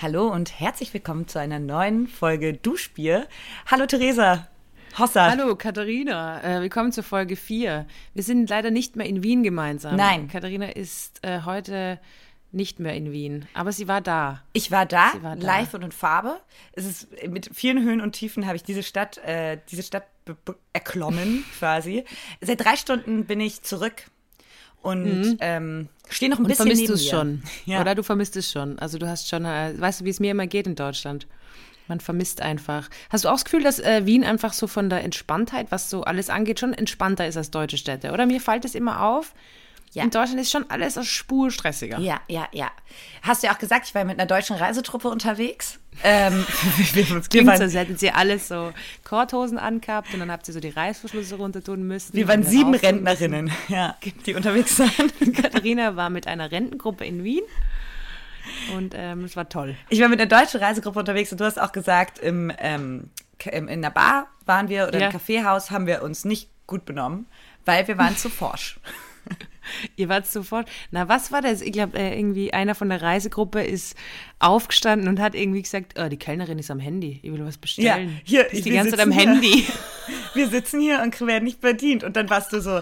Hallo und herzlich willkommen zu einer neuen Folge Duschbier. Hallo Theresa. Hossa. Hallo Katharina, äh, willkommen zur Folge 4. Wir sind leider nicht mehr in Wien gemeinsam. Nein. Katharina ist äh, heute nicht mehr in Wien, aber sie war da. Ich war da, Sie war da. live und in Farbe. Es ist mit vielen Höhen und Tiefen habe ich diese Stadt, äh, diese Stadt erklommen quasi. Seit drei Stunden bin ich zurück und ähm, stehe noch ein Mhm. Und bisschen vermisst neben es schon? Ja. Oder du vermisst es schon? Also du hast schon, äh, weißt du, wie es mir immer geht in Deutschland? Man vermisst einfach. Hast du auch das Gefühl, dass äh, Wien einfach so von der Entspanntheit, was so alles angeht, schon entspannter ist als deutsche Städte? Oder mir fällt es immer auf, Ja. in Deutschland ist schon alles eine Spur stressiger. Ja, ja, ja. Hast du ja auch gesagt, ich war mit einer deutschen Reisetruppe unterwegs. Ähm, wir, wir, Klingt so, waren, als hätten sie alles so Korthosen angehabt und dann habt ihr so die Reißverschlüsse runter tun müssen. wir waren sieben Rentnerinnen, ja, die unterwegs waren. Katharina war mit einer Rentengruppe in Wien und ähm, es war toll. Ich war mit einer deutschen Reisegruppe unterwegs und du hast auch gesagt, im, ähm, im, in der Bar waren wir oder Ja. im Kaffeehaus haben wir uns nicht gut benommen, weil wir waren zu forsch. Ihr wart sofort. Na, was war das? Ich glaube, äh, irgendwie einer von der Reisegruppe ist aufgestanden und hat irgendwie gesagt, oh, die Kellnerin ist am Handy. Ich will was bestellen. hier, die ist die ganze Zeit am hier. Handy. Wir sitzen hier und werden nicht bedient. Und dann warst du so,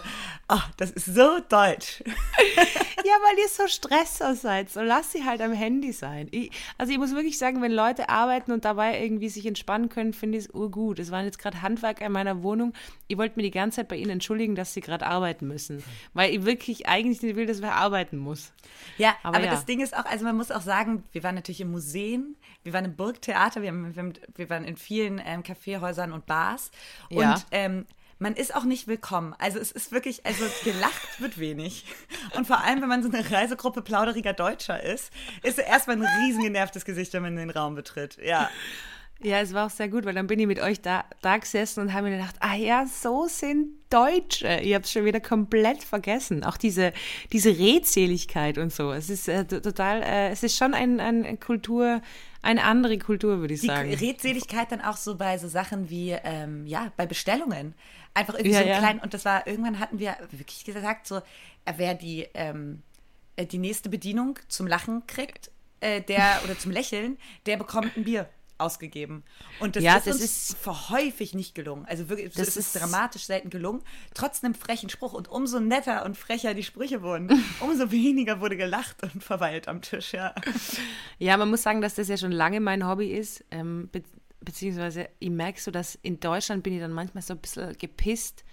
ach, das ist so deutsch. ja, weil ihr so Stresser seid. So lasst sie halt am Handy sein. Ich, also ich muss wirklich sagen, wenn Leute arbeiten und dabei irgendwie sich entspannen können, finde ich es urgut. Es waren jetzt gerade Handwerker in meiner Wohnung. Ich wollte mir die ganze Zeit bei ihnen entschuldigen, dass sie gerade arbeiten müssen. Weil ich wirklich eigentlich nicht will, dass wer arbeiten muss. Ja, aber, Aber ja. das Ding ist auch, also man muss auch sagen, wir waren natürlich in Museen, wir waren im Burgtheater, wir, haben, wir, haben, wir waren in vielen ähm, Kaffeehäusern und Bars. Ja. Und ähm, man ist auch nicht willkommen. Also es ist wirklich, also gelacht wird wenig. Und vor allem, wenn man so eine Reisegruppe plauderiger Deutscher ist, ist erstmal ein riesen genervtes Gesicht, wenn man den Raum betritt. Ja. Ja, es war auch sehr gut, weil dann bin ich mit euch da, da gesessen und habe mir gedacht, ah ja, so sind Deutsche. Ihr habt es schon wieder komplett vergessen. Auch diese, diese Redseligkeit und so. Es ist äh, to- total, äh, es ist schon ein, ein Kultur, eine andere Kultur, würde ich Die sagen. Redseligkeit dann auch so bei so Sachen wie, ähm, ja, bei Bestellungen. Einfach irgendwie Ja, so ja. klein. Und das war, irgendwann hatten wir wirklich gesagt, so, wer die, ähm, äh, die nächste Bedienung zum Lachen kriegt, äh, der, oder zum Lächeln, der bekommt ein Bier ausgegeben. Und das Ja, ist das uns ist- vor häufig nicht gelungen. Also wirklich, Das das ist, ist- dramatisch selten gelungen. Trotz einem frechen Spruch. Und umso netter und frecher die Sprüche wurden, umso weniger wurde gelacht und verweilt am Tisch, ja. Ja, man muss sagen, dass das ja schon lange mein Hobby ist. Ähm, be beziehungsweise ich merke so, dass in Deutschland bin ich dann manchmal so ein bisschen gepisst,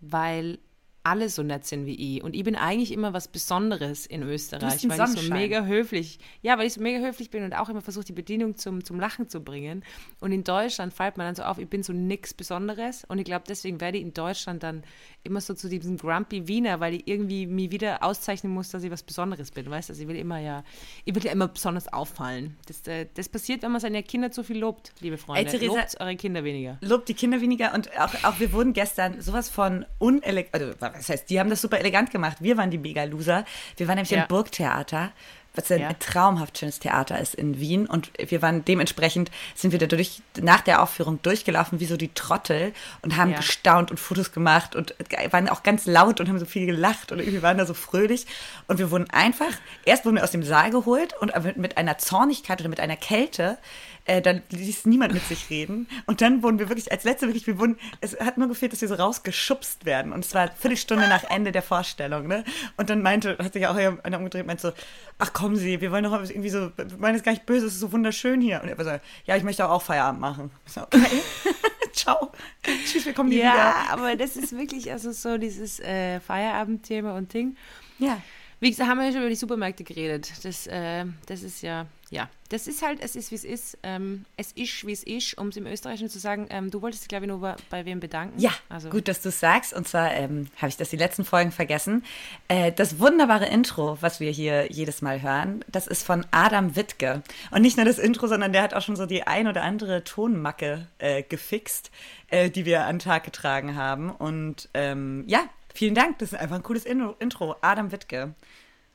weil alle so nett sind wie ich. Und ich bin eigentlich immer was Besonderes in Österreich, weil ich so Sonnenschein. mega höflich, ja, weil ich so mega höflich bin und auch immer versuche, die Bedienung zum, zum Lachen zu bringen. Und in Deutschland fällt mir dann so auf, ich bin so nix Besonderes. Und ich glaube, deswegen werde ich in Deutschland dann immer so zu diesem Grumpy Wiener, weil ich irgendwie mir wieder auszeichnen muss, dass ich was Besonderes bin. Weißt du, also ich will immer ja, ich will ja immer besonders auffallen. Das, äh, das passiert, wenn man seine Kinder zu viel lobt, liebe Freunde. Theresa- Lobt eure Kinder weniger. lobt die Kinder weniger und auch, auch wir wurden gestern sowas von unelegant, also was heißt, die haben das super elegant gemacht, wir waren die Mega-Loser. Wir waren nämlich Ja. im Burgtheater, was ein Ja. traumhaft schönes Theater ist in Wien und wir waren dementsprechend, sind wir da durch, nach der Aufführung durchgelaufen wie so die Trottel und haben Ja. gestaunt und Fotos gemacht und waren auch ganz laut und haben so viel gelacht und irgendwie waren da so fröhlich und wir wurden einfach, erst wurden wir aus dem Saal geholt und mit einer Zornigkeit oder mit einer Kälte, äh, dann ließ niemand mit sich reden. Und dann wurden wir wirklich, als letzte wirklich, wir wurden, es hat nur gefehlt, dass wir so rausgeschubst werden. Und es war eine Viertelstunde nach Ende der Vorstellung, ne? Und dann meinte, hat sich auch einer umgedreht, meinte so, ach kommen Sie, wir wollen doch irgendwie so, wir meinen es gar nicht böse, es ist so wunderschön hier. Und er war so, ja, ich möchte auch Feierabend machen. So, okay. Ciao. Tschüss, wir kommen nie Ja, aber das ist wirklich also so dieses äh, Feierabendthema und Ding. wieder. Ja. Wie gesagt, haben wir ja schon über die Supermärkte geredet. Das, äh, das ist ja, ja, das ist halt, es ist, wie es ist. Ähm, es ist, wie es ist, um es im Österreichischen zu sagen. Ähm, du wolltest glaube ich, nur bei, bei wem bedanken. Ja, also, gut, dass du es sagst. Und zwar ähm, habe ich das die letzten Folgen vergessen. Äh, das wunderbare Intro, was wir hier jedes Mal hören, das ist von Adam Wittke. Und nicht nur das Intro, sondern der hat auch schon so die ein oder andere Tonmacke äh, gefixt, äh, die wir an den Tag getragen haben. Und ähm, ja, vielen Dank. Das ist einfach ein cooles Intro. Adam Wittke.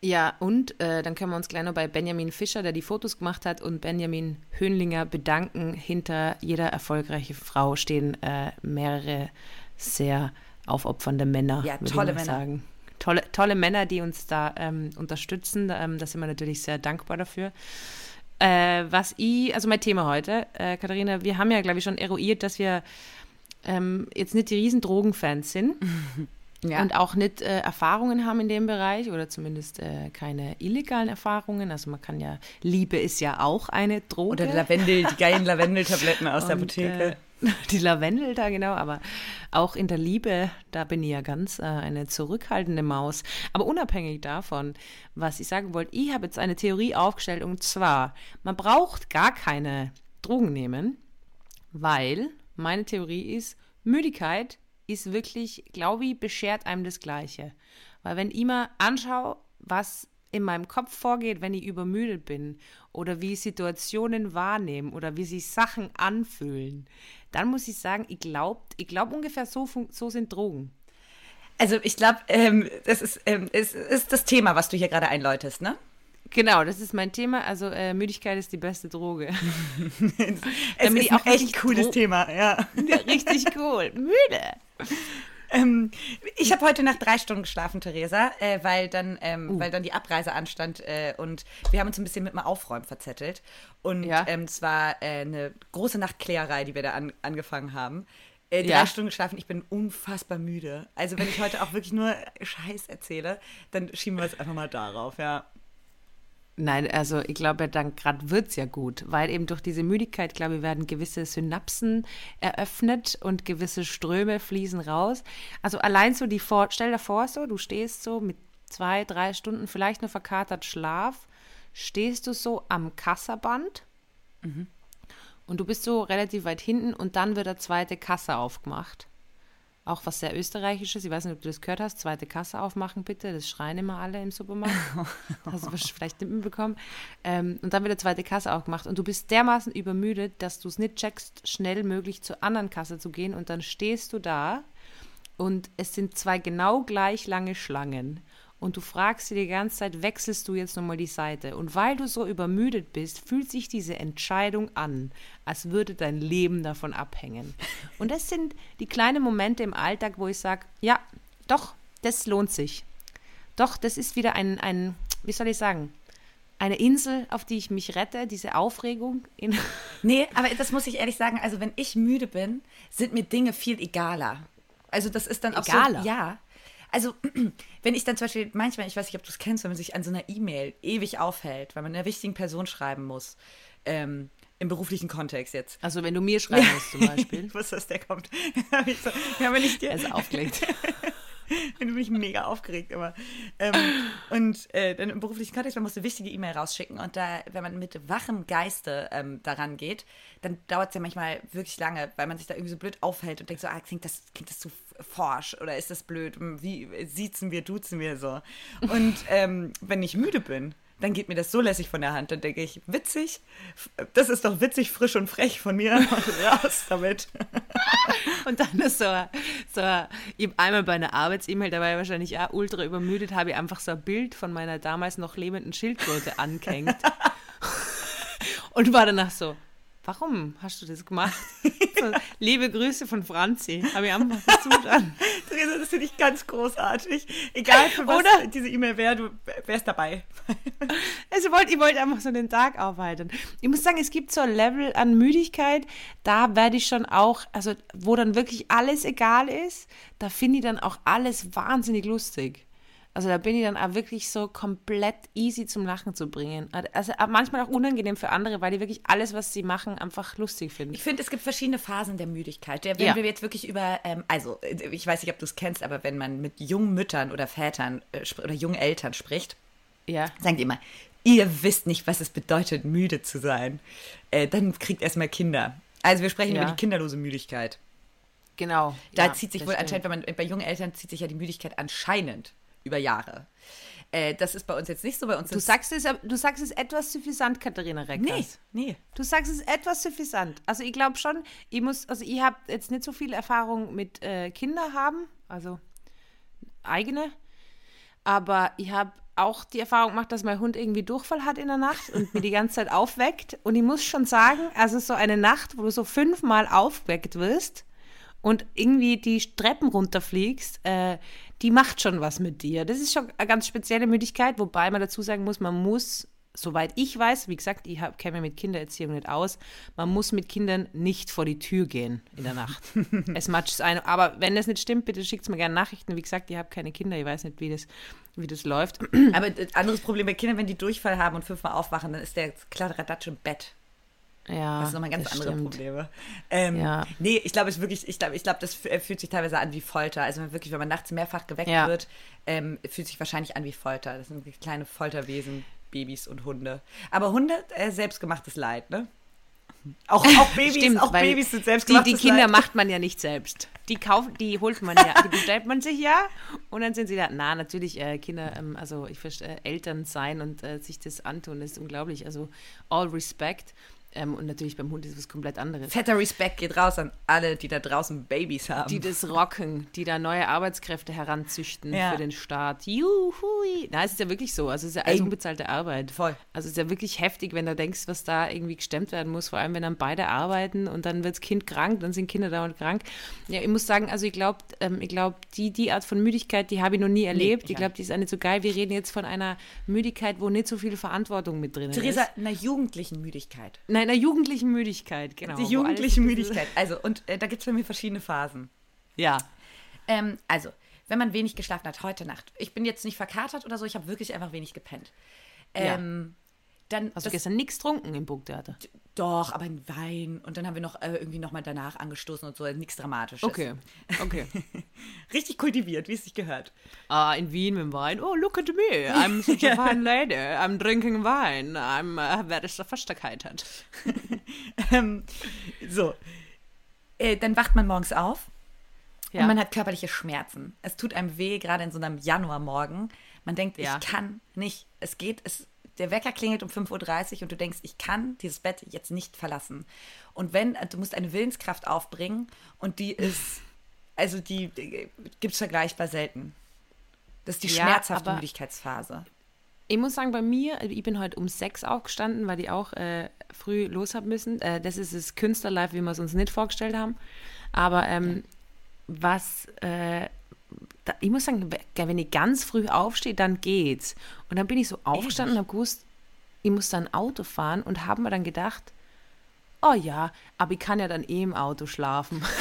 Ja, und äh, dann können wir uns gleich noch bei Benjamin Fischer, der die Fotos gemacht hat, und Benjamin Höhnlinger bedanken. Hinter jeder erfolgreichen Frau stehen äh, mehrere sehr aufopfernde Männer, Ja, tolle Männer. sagen. Tolle, tolle Männer, die uns da ähm, unterstützen. Ähm, da sind wir natürlich sehr dankbar dafür. Äh, was ich, also mein Thema heute, äh, Katharina, wir haben ja, glaube ich, schon eruiert, dass wir ähm, jetzt nicht die riesen Drogenfans sind. Ja. Und auch nicht äh, Erfahrungen haben in dem Bereich oder zumindest äh, keine illegalen Erfahrungen. Also man kann ja, Liebe ist ja auch eine Droge. Oder Lavendel, die geilen Lavendeltabletten aus Und, der Apotheke. Äh, die Lavendel da, genau. Aber auch in der Liebe, da bin ich ja ganz äh, eine zurückhaltende Maus. Aber unabhängig davon, was ich sagen wollte, ich habe jetzt eine Theorie aufgestellt und zwar, man braucht gar keine Drogen nehmen, weil meine Theorie ist, Müdigkeit ist wirklich, glaube ich, beschert einem das Gleiche. Weil wenn ich mir anschaue, was in meinem Kopf vorgeht, wenn ich übermüdet bin oder wie Situationen wahrnehmen oder wie sich Sachen anfühlen, dann muss ich sagen, ich glaube ich glaub ungefähr so, so sind Drogen. Also ich glaube, ähm, das ist, ähm, ist, ist das Thema, was du hier gerade einläutest, ne? Genau, das ist mein Thema. Also äh, Müdigkeit ist die beste Droge. es ist auch ein echt cooles Dro Thema, ja. Richtig cool. Müde. Ähm, ich habe heute Nacht drei Stunden geschlafen, Theresa, äh, weil, dann, ähm, uh. weil dann die Abreise anstand äh, und wir haben uns ein bisschen mit dem Aufräumen verzettelt. Und ja. ähm, es war äh, eine große Nachtkläerei, die wir da an, angefangen haben. Äh, drei ja. Stunden geschlafen, ich bin unfassbar müde. Also wenn ich heute auch wirklich nur Scheiß erzähle, dann schieben wir es einfach mal darauf, ja. Nein, also ich glaube, dann gerade wird es ja gut, weil eben durch diese Müdigkeit, glaube ich, werden gewisse Synapsen eröffnet und gewisse Ströme fließen raus. Also allein so die Vor stell dir vor, so, du stehst so mit zwei, drei Stunden, vielleicht nur verkatert Schlaf, stehst du so am Kassaband mhm. und du bist so relativ weit hinten und dann wird der zweite Kasse aufgemacht auch was sehr österreichisches. Ich weiß nicht, ob du das gehört hast. Zweite Kasse aufmachen bitte. Das schreien immer alle im Supermarkt. Hast du vielleicht nicht mitbekommen. Ähm, und dann wird der zweite Kasse aufgemacht. Und du bist dermaßen übermüdet, dass du es nicht checkst, schnell möglich zur anderen Kasse zu gehen. Und dann stehst du da und es sind zwei genau gleich lange Schlangen und du fragst dir die ganze Zeit, wechselst du jetzt nochmal die Seite? Und weil du so übermüdet bist, fühlt sich diese Entscheidung an, als würde dein Leben davon abhängen. Und das sind die kleinen Momente im Alltag, wo ich sage, ja, doch, das lohnt sich. Doch, das ist wieder ein, ein, wie soll ich sagen, eine Insel, auf die ich mich rette, diese Aufregung. nee, aber das muss ich ehrlich sagen, also wenn ich müde bin, sind mir Dinge viel egaler. Also das ist dann auch egaler. so, ja, also, wenn ich dann zum Beispiel manchmal, ich weiß nicht, ob du es kennst, wenn man sich an so einer E-Mail ewig aufhält, weil man einer wichtigen Person schreiben muss, ähm, im beruflichen Kontext jetzt. Also, wenn du mir schreiben musst zum Beispiel. ich wusste, dass der kommt. so, ja, wenn ich dir. Er ist aufgelegt. bin du mich mega aufgeregt immer. Ähm, und äh, dann im beruflichen Kontext, man muss eine wichtige E-Mail rausschicken und da, wenn man mit wachem Geiste ähm, daran geht, dann dauert es ja manchmal wirklich lange, weil man sich da irgendwie so blöd aufhält und denkt so, ah, klingt das, klingt das zu forsch oder ist das blöd? Wie siezen wir, duzen wir so? Und ähm, wenn ich müde bin, dann geht mir das so lässig von der Hand. Dann denke ich, witzig, das ist doch witzig, frisch und frech von mir. Raus damit. und dann ist so, so einmal bei einer Arbeits-E-Mail, da war ich wahrscheinlich auch ultra übermüdet, habe ich einfach so ein Bild von meiner damals noch lebenden Schildkröte angehängt. und war danach so, warum hast du das gemacht? Liebe Grüße von Franzi. Habe ich einfach versucht an. Theresa, das finde ich ganz großartig. Egal für was Oder? diese E-Mail wäre, du wärst dabei. Also wollt, ich wollte einfach so den Tag aufhalten. Ich muss sagen, es gibt so ein Level an Müdigkeit, da werde ich schon auch, also wo dann wirklich alles egal ist, da finde ich dann auch alles wahnsinnig lustig. Also da bin ich dann auch wirklich so komplett easy zum Lachen zu bringen. Also manchmal auch unangenehm für andere, weil die wirklich alles, was sie machen, einfach lustig finden. Ich finde, es gibt verschiedene Phasen der Müdigkeit. Wenn ja. wir jetzt wirklich über, ähm, also ich weiß nicht, ob du es kennst, aber wenn man mit jungen Müttern oder Vätern äh, oder jungen Eltern spricht, ja. sagen die immer, ihr wisst nicht, was es bedeutet, müde zu sein. Äh, dann kriegt erstmal Kinder. Also wir sprechen ja. über die kinderlose Müdigkeit. Genau. Da ja, zieht sich wohl anscheinend, wenn man bei jungen Eltern zieht sich ja die Müdigkeit anscheinend über Jahre. Äh, das ist bei uns jetzt nicht so. Bei uns du, sagst es, du sagst es etwas suffisant, Katharina Reckers. Nee, nee. Du sagst es etwas suffisant. Also ich glaube schon, ich muss, also ich habe jetzt nicht so viel Erfahrung mit äh, Kinder haben, also eigene, aber ich habe auch die Erfahrung gemacht, dass mein Hund irgendwie Durchfall hat in der Nacht und mir die ganze Zeit aufweckt. Und ich muss schon sagen, also so eine Nacht, wo du so fünfmal aufgeweckt wirst und irgendwie die Treppen runterfliegst, äh, die macht schon was mit dir. Das ist schon eine ganz spezielle Müdigkeit, wobei man dazu sagen muss, man muss soweit ich weiß, wie gesagt, ich kenne mich mit Kindererziehung nicht aus, man muss mit Kindern nicht vor die Tür gehen in der Nacht. es matscht ein. Aber wenn das nicht stimmt, bitte schickt mir gerne Nachrichten. Wie gesagt, ich habe keine Kinder, ich weiß nicht, wie das, wie das läuft. Aber das anderes Problem bei Kindern, wenn die Durchfall haben und fünfmal aufwachen, dann ist der Kladderadatsch im Bett. Ja, Das sind nochmal ganz andere stimmt. Probleme. Ähm, Ja. Nee, ich glaube, ist wirklich, ich glaube, ich glaube, das f- fühlt sich teilweise an wie Folter. Also wirklich, wenn man nachts mehrfach geweckt Ja. wird, ähm, fühlt sich wahrscheinlich an wie Folter. Das sind kleine Folterwesen, Babys und Hunde. Aber Hunde, äh, selbstgemachtes Leid, ne? Auch, auch Babys, Stimmt, auch Babys sind die, selbstgemachtes die Kinder Leid. macht man ja nicht selbst. Die kauft, die holt man ja, die bestellt man sich ja und dann sind sie da. Na, natürlich äh, Kinder, ähm, also ich verstehe, äh, Eltern sein und äh, sich das antun, ist unglaublich. Also all respect. Ähm, und natürlich beim Hund ist es was komplett anderes. Fetter Respekt geht raus an alle, die da draußen Babys haben. Die das rocken, die da neue Arbeitskräfte heranzüchten Ja. für den Staat. Juhui. Na, es ist ja wirklich so. Also es ist ja alles Ey. unbezahlte Arbeit. Voll. Also es ist ja wirklich heftig, wenn du denkst, was da irgendwie gestemmt werden muss, vor allem wenn dann beide arbeiten und dann wird das Kind krank, dann sind Kinder dauernd krank. Ja, ich muss sagen, also ich glaube, ähm, ich glaube, die, die Art von Müdigkeit, die habe ich noch nie erlebt. ich ich glaube, die ist auch nicht so geil. Wir reden jetzt von einer Müdigkeit, wo nicht so viel Verantwortung mit drin Theresa, ist. einer jugendlichen Müdigkeit. Nein, einer jugendlichen Müdigkeit, genau. Die jugendliche Müdigkeit. Also, und äh, da gibt es bei mir verschiedene Phasen. Ja. Ähm, also, wenn man wenig geschlafen hat, heute Nacht. Ich bin jetzt nicht verkatert oder so, ich habe wirklich einfach wenig gepennt. Ähm, Dann Hast du gestern nichts getrunken im Burgtheater? Doch, aber ein Wein. Und dann haben wir noch äh, irgendwie nochmal danach angestoßen und so. Nichts Dramatisches. Okay, okay. Richtig kultiviert, wie es sich gehört. Ah, in Wien mit dem Wein. Oh, look at me. I'm such a fine lady. I'm drinking wine. I'm, uh, wer ist der Verstärkheit hat. Ähm, so. Äh, dann wacht man morgens auf Ja. und man hat körperliche Schmerzen. Es tut einem weh, gerade in so einem Januarmorgen. Man denkt, Ja. ich kann nicht. Es geht, es, der Wecker klingelt um 5.30 Uhr und du denkst, ich kann dieses Bett jetzt nicht verlassen. Und wenn, du musst eine Willenskraft aufbringen und die ist, also die, gibt es vergleichbar selten. Das ist die Ja, schmerzhafte Müdigkeitsphase. Ich muss sagen, bei mir, also ich bin heute um sechs aufgestanden, weil ich auch äh, früh los habe müssen. Äh, das ist das Künstlerlife, wie wir es uns nicht vorgestellt haben. Aber ähm, was, äh, da, ich muss sagen, wenn ich ganz früh aufstehe, dann geht's. Und dann bin ich so aufgestanden und habe gewusst, ich muss dann Auto fahren und habe mir dann gedacht, oh ja, aber ich kann ja dann eh im Auto schlafen.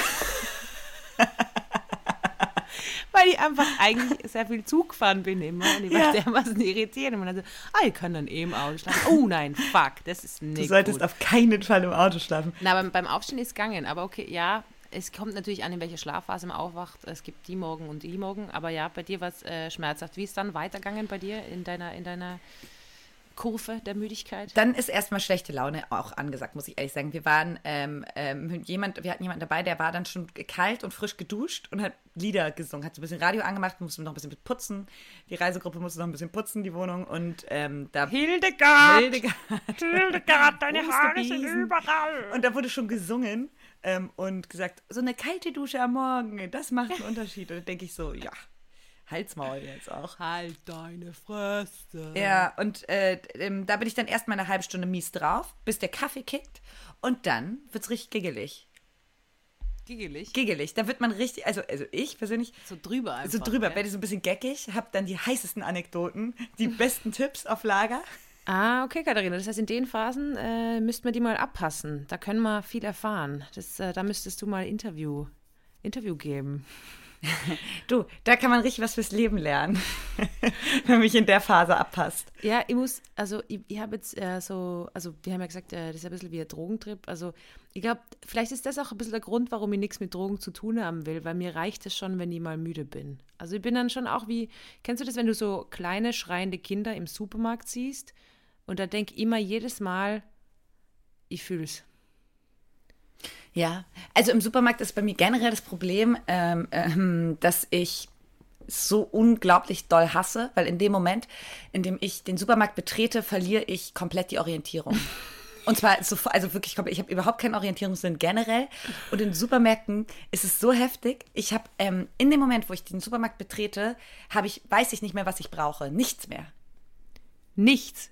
Weil ich einfach eigentlich sehr viel Zug gefahren bin immer und ich war Ja. dermaßen irritiert. Und man dann so, ah, ich kann dann eh im Auto schlafen. Oh nein, fuck, das ist nicht Du solltest gut. auf keinen Fall im Auto schlafen. Na, beim, beim Aufstehen ist es gegangen, aber okay, ja, es kommt natürlich an, in welcher Schlafphase man aufwacht. Es gibt die Morgen und die Morgen, aber ja, bei dir war es äh, schmerzhaft. Wie ist dann weitergegangen bei dir in deiner, in deiner Kurve der Müdigkeit? Dann ist erstmal schlechte Laune auch angesagt, muss ich ehrlich sagen. Wir waren ähm, ähm, jemand, wir hatten jemanden dabei, der war dann schon kalt und frisch geduscht und hat Lieder gesungen, hat so ein bisschen Radio angemacht, musste noch ein bisschen mit putzen. Die Reisegruppe musste noch ein bisschen putzen, die Wohnung und ähm, da Hildegard! Hildegard. Hildegard, deine Haare sind überall. Und da wurde schon gesungen ähm, und gesagt, so eine kalte Dusche am Morgen, das macht einen Unterschied. Und da denke ich so, ja, Halsmaul jetzt auch. Halt deine Fresse. Ja, und äh, ähm, da bin ich dann erstmal eine halbe Stunde mies drauf, bis der Kaffee kickt. Und dann wird's richtig giggelig. Giggelig. Giggelig. Da wird man richtig, also, also ich persönlich, So drüber einfach. so drüber, gell? werde so ein bisschen geckig, habe dann die heißesten Anekdoten, die besten Tipps auf Lager. Ah, okay, Katharina. Das heißt, in den Phasen äh, müssten wir die mal abpassen. Da können wir viel erfahren. Das, äh, da müsstest du mal Interview, Interview geben. Du, da kann man richtig was fürs Leben lernen, wenn mich in der Phase abpasst. Ja, ich muss, also ich, ich habe jetzt äh, so, also wir haben ja gesagt, äh, das ist ein bisschen wie ein Drogentrip. Also ich glaube, vielleicht ist das auch ein bisschen der Grund, warum ich nichts mit Drogen zu tun haben will, weil mir reicht es schon, wenn ich mal müde bin. Also ich bin dann schon auch wie, kennst du das, wenn du so kleine schreiende Kinder im Supermarkt siehst und da denk immer jedes Mal, ich fühle es. Ja, also im Supermarkt ist bei mir generell das Problem, ähm, ähm, dass ich so unglaublich doll hasse, weil in dem Moment, in dem ich den Supermarkt betrete, verliere ich komplett die Orientierung. Und zwar so, also wirklich komplett, ich habe überhaupt keinen Orientierungssinn generell. Und in Supermärkten ist es so heftig. Ich habe ähm, in dem Moment, wo ich den Supermarkt betrete, habe ich, weiß ich nicht mehr, was ich brauche. Nichts mehr. Nichts.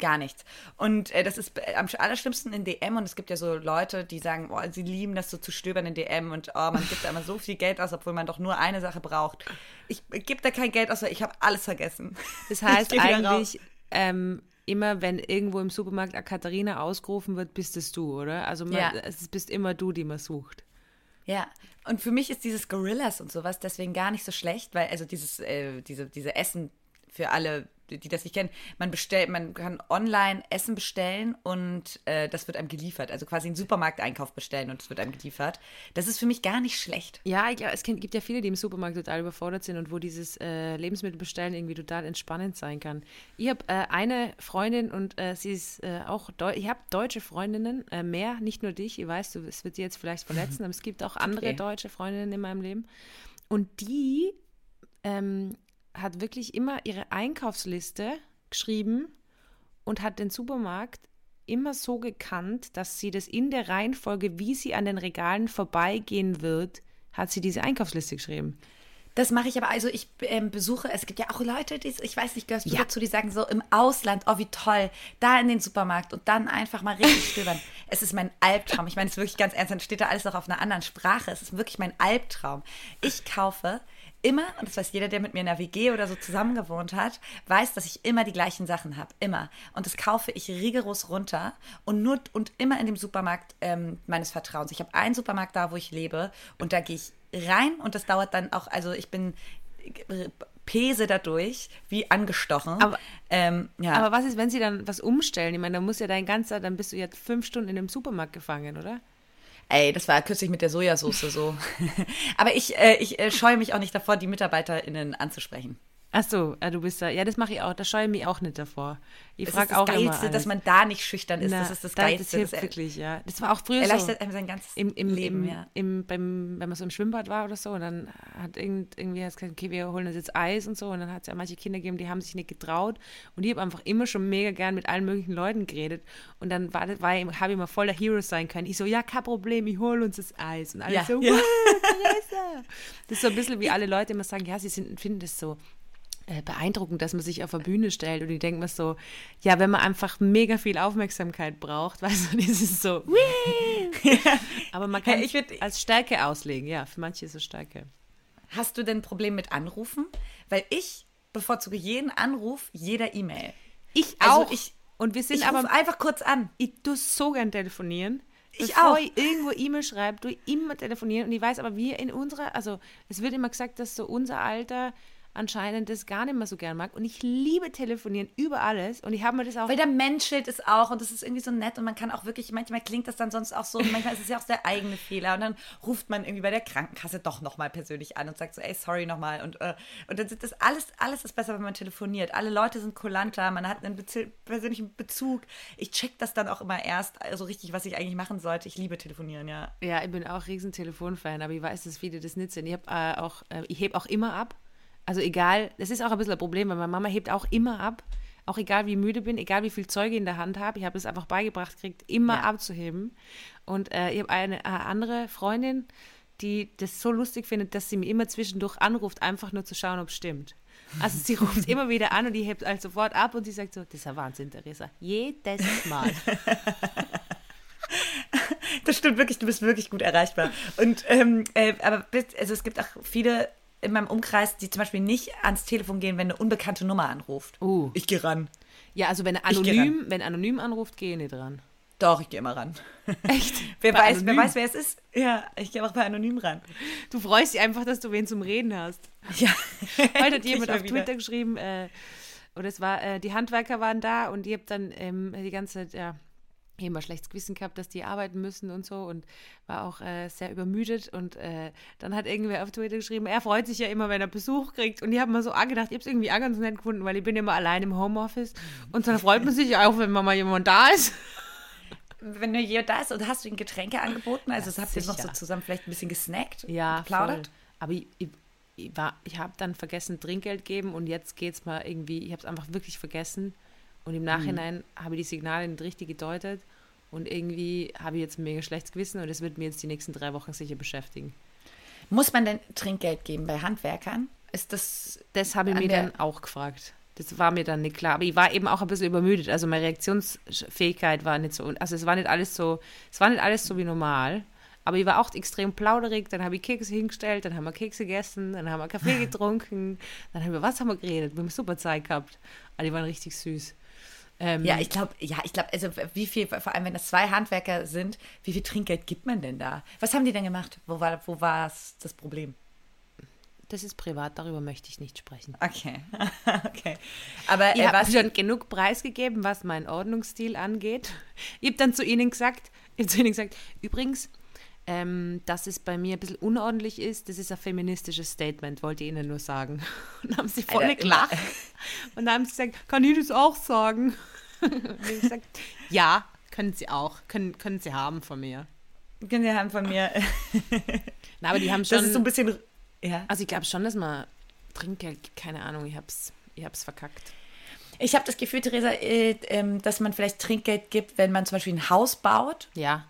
Gar nichts. Und äh, das ist äh, am allerschlimmsten in DM und es gibt ja so Leute, die sagen, oh, sie lieben das so zu stöbern in DM und oh, man gibt da immer so viel Geld aus, obwohl man doch nur eine Sache braucht. Ich gebe da kein Geld aus, weil ich habe alles vergessen. Das heißt eigentlich, ähm, immer, wenn irgendwo im Supermarkt eine Katharina ausgerufen wird, bist es du, oder? Also man, Ja. es bist immer du, die man sucht. Ja, und für mich ist dieses Gorillas und sowas deswegen gar nicht so schlecht, weil also dieses, äh, diese, diese Essen für alle, die das nicht kennen, man bestellt, man kann online Essen bestellen und äh, das wird einem geliefert. Also quasi einen Supermarkteinkauf bestellen und es wird einem geliefert. Das ist für mich gar nicht schlecht. Ja, ich glaube, es gibt ja viele, die im Supermarkt total überfordert sind und wo dieses äh, Lebensmittelbestellen irgendwie total entspannend sein kann. Ich habe äh, eine Freundin und äh, sie ist äh, auch, Deu ich habe deutsche Freundinnen, äh, mehr, nicht nur dich. Ich weiß, du, es wird dir jetzt vielleicht verletzen, aber es gibt auch andere Okay. deutsche Freundinnen in meinem Leben. Und die ähm, hat wirklich immer ihre Einkaufsliste geschrieben und hat den Supermarkt immer so gekannt, dass sie das in der Reihenfolge, wie sie an den Regalen vorbeigehen wird, hat sie diese Einkaufsliste geschrieben. Das mache ich aber, also ich ähm, besuche, es gibt ja auch Leute, die, ich weiß nicht, gehörst du Ja. dazu, die sagen so im Ausland, oh wie toll, da in den Supermarkt und dann einfach mal richtig stöbern. es ist mein Albtraum. Ich meine es ist wirklich ganz ernst, dann steht da alles noch auf einer anderen Sprache. Es ist wirklich mein Albtraum. Ich kaufe immer, und das weiß jeder, der mit mir in der WG oder so zusammen gewohnt hat, weiß, dass ich immer die gleichen Sachen habe. Immer. Und das kaufe ich rigoros runter und nur und immer in dem Supermarkt ähm, meines Vertrauens. Ich habe einen Supermarkt da, wo ich lebe, und da gehe ich rein und das dauert dann auch, also ich bin äh, pese dadurch, wie angestochen. Aber- ähm, ja. Aber was ist, wenn sie dann was umstellen? Ich meine, da muss ja dein ganzer, dann bist du jetzt fünf Stunden in dem Supermarkt gefangen, oder? Ey, das war kürzlich mit der Sojasauce so. Aber ich, äh, ich äh, scheue mich auch nicht davor, die MitarbeiterInnen anzusprechen. Ach so, ja, du bist da. Ja, das mache ich auch. Da scheue ich mich auch nicht davor. Ich Das ist frage das auch immer. Geilste, dass man da nicht schüchtern ist. Na, das ist das da- Geilste. Das hilft Das wirklich, ja. Das war auch früher so. erleichtert einem sein ganzes im, im, Leben, im, ja. im, beim, wenn man so im Schwimmbad war oder so und dann hat irgend, irgendwie hat gesagt, okay, wir holen uns jetzt Eis und so und dann hat es ja manche Kinder gegeben, die haben sich nicht getraut und ich habe einfach immer schon mega gern mit allen möglichen Leuten geredet und dann war, das- war habe ich immer voll der Hero sein können. Ich so, ja, kein Problem, ich hole uns das Eis und alle Ja, so, ja. "Wow. Das ist so ein bisschen wie alle Leute immer sagen, ja, sie sind, finden das so äh, beeindruckend, dass man sich auf der Bühne stellt und die denken mir so, ja, wenn man einfach mega viel Aufmerksamkeit braucht, weißt du, das ist so, aber man kann es ich würd- als Stärke auslegen, ja, für manche ist es Stärke. Hast du denn ein Problem mit Anrufen? Weil ich bevorzuge jeden Anruf jeder E-Mail. Ich Also auch. ich- und wir sind Ich aber, einfach kurz an. ich tue so gern telefonieren. Ich Bevor auch. ich irgendwo E-Mail schreibe, ich immer telefonieren. Und ich weiß aber, wir in unserer, also es wird immer gesagt, dass so unser Alter anscheinend das gar nicht mehr so gern mag. Und ich liebe telefonieren über alles. Und ich habe mir das auch Weil der menschelt es auch und das ist irgendwie so nett und man kann auch wirklich, manchmal klingt das dann sonst auch so, manchmal ist es ja auch der eigene Fehler und dann ruft man irgendwie bei der Krankenkasse doch nochmal persönlich an und sagt so, ey, sorry nochmal und, äh, und dann ist das alles, alles ist besser, wenn man telefoniert. Alle Leute sind kulanter, man hat einen Bezi persönlichen Bezug. Ich check das dann auch immer erst, also richtig, was ich eigentlich machen sollte. Ich liebe telefonieren, ja. Ja, ich bin auch riesen Telefonfan, aber ich weiß, dass viele das nicht sind. Ich, hab, äh, auch, äh, ich heb auch immer ab. Also egal, das ist auch ein bisschen ein Problem, weil meine Mama hebt auch immer ab. Auch egal, wie müde bin, egal wie viel Zeuge in der Hand habe, ich habe es einfach beigebracht gekriegt, immer Ja. abzuheben. Und äh, ich habe eine äh, andere Freundin, die das so lustig findet, dass sie mir immer zwischendurch anruft, einfach nur zu schauen, ob es stimmt. Also sie ruft immer wieder an und die hebt halt sofort ab und sie sagt so, das ist ja Wahnsinn, Theresa. Jedes Mal. Das stimmt wirklich, du bist wirklich gut erreichbar. Und ähm, äh, aber bist, also es gibt auch viele in meinem Umkreis, die zum Beispiel nicht ans Telefon gehen, wenn eine unbekannte Nummer anruft. Uh. Ich gehe ran. Ja, also wenn anonym, wenn anonym anruft, gehe ich nicht dran. Doch, ich gehe immer ran. Echt? Wer Bei weiß, wer weiß, wer es ist. Ja, ich gehe auch bei Anonym ran. Du freust dich einfach, dass du wen zum Reden hast. Ja. Heute hat jemand auf wieder. Twitter geschrieben, äh, oder es war, äh, die Handwerker waren da und die habt dann ähm, die ganze Zeit, ja, immer schlechtes Gewissen gehabt, dass die arbeiten müssen und so und war auch äh, sehr übermüdet und äh, dann hat irgendwer auf Twitter geschrieben, er freut sich ja immer, wenn er Besuch kriegt und ich habe mir so angedacht, ich habe es irgendwie auch ganz nett gefunden, weil ich bin immer allein im Homeoffice und dann freut man sich auch, wenn mal mal jemand da ist. Wenn nur jemand da ist und hast du ihm Getränke angeboten, also das habt ihr noch so zusammen vielleicht ein bisschen gesnackt? Ja, geplaudert? voll. Aber ich, ich, ich, war- ich habe dann vergessen, Trinkgeld geben und jetzt geht es mal irgendwie, ich habe es einfach wirklich vergessen und im Nachhinein habe ich die Signale nicht richtig gedeutet und irgendwie habe ich jetzt ein mega schlechtes Gewissen und es wird mir jetzt die nächsten drei Wochen sicher beschäftigen. Muss man denn Trinkgeld geben bei Handwerkern? Ist das Das habe ich mir dann auch gefragt. Das war mir dann nicht klar. Aber ich war eben auch ein bisschen übermüdet. Also meine Reaktionsfähigkeit war nicht so. Also es war nicht alles so, es war nicht alles so wie normal. Aber ich war auch extrem plauderig. Dann habe ich Kekse hingestellt, dann haben wir Kekse gegessen, dann haben wir Kaffee getrunken, dann haben wir, was haben wir geredet? Wir haben super Zeit gehabt. Aber die waren richtig süß. Ähm, Ja, ich glaube, ja, ich glaube, also wie viel, vor allem wenn das zwei Handwerker sind, wie viel Trinkgeld gibt man denn da? Was haben die denn gemacht? Wo war, wo war das Problem? das ist privat, darüber möchte ich nicht sprechen. Okay, okay. Aber Ich äh, habe schon genug preisgegeben, was meinen Ordnungsstil angeht. Ich habe dann zu ihnen gesagt, zu ihnen gesagt, übrigens, ähm, dass es bei mir ein bisschen unordentlich ist, das ist ein feministisches Statement, wollte ich ihnen nur sagen. Und dann haben sie voll Alter, gelacht. Und dann haben sie gesagt, kann ich das auch sagen? Und ich gesagt, ja, können sie auch, können, können sie haben von mir. können Sie haben von mir, Na, aber die haben das schon, ist so ein bisschen, ja. also ich glaube schon, dass man Trinkgeld, keine Ahnung, ich hab's, ich hab's verkackt. Ich habe das Gefühl, Theresa, äh, ähm, dass man vielleicht Trinkgeld gibt, wenn man zum Beispiel ein Haus baut Ja,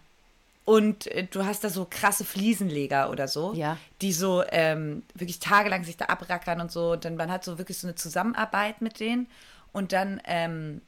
und äh, du hast da so krasse Fliesenleger oder so, Ja. die so ähm, wirklich tagelang sich da abrackern und so. Und dann man hat so wirklich so eine Zusammenarbeit mit denen und dann ähm,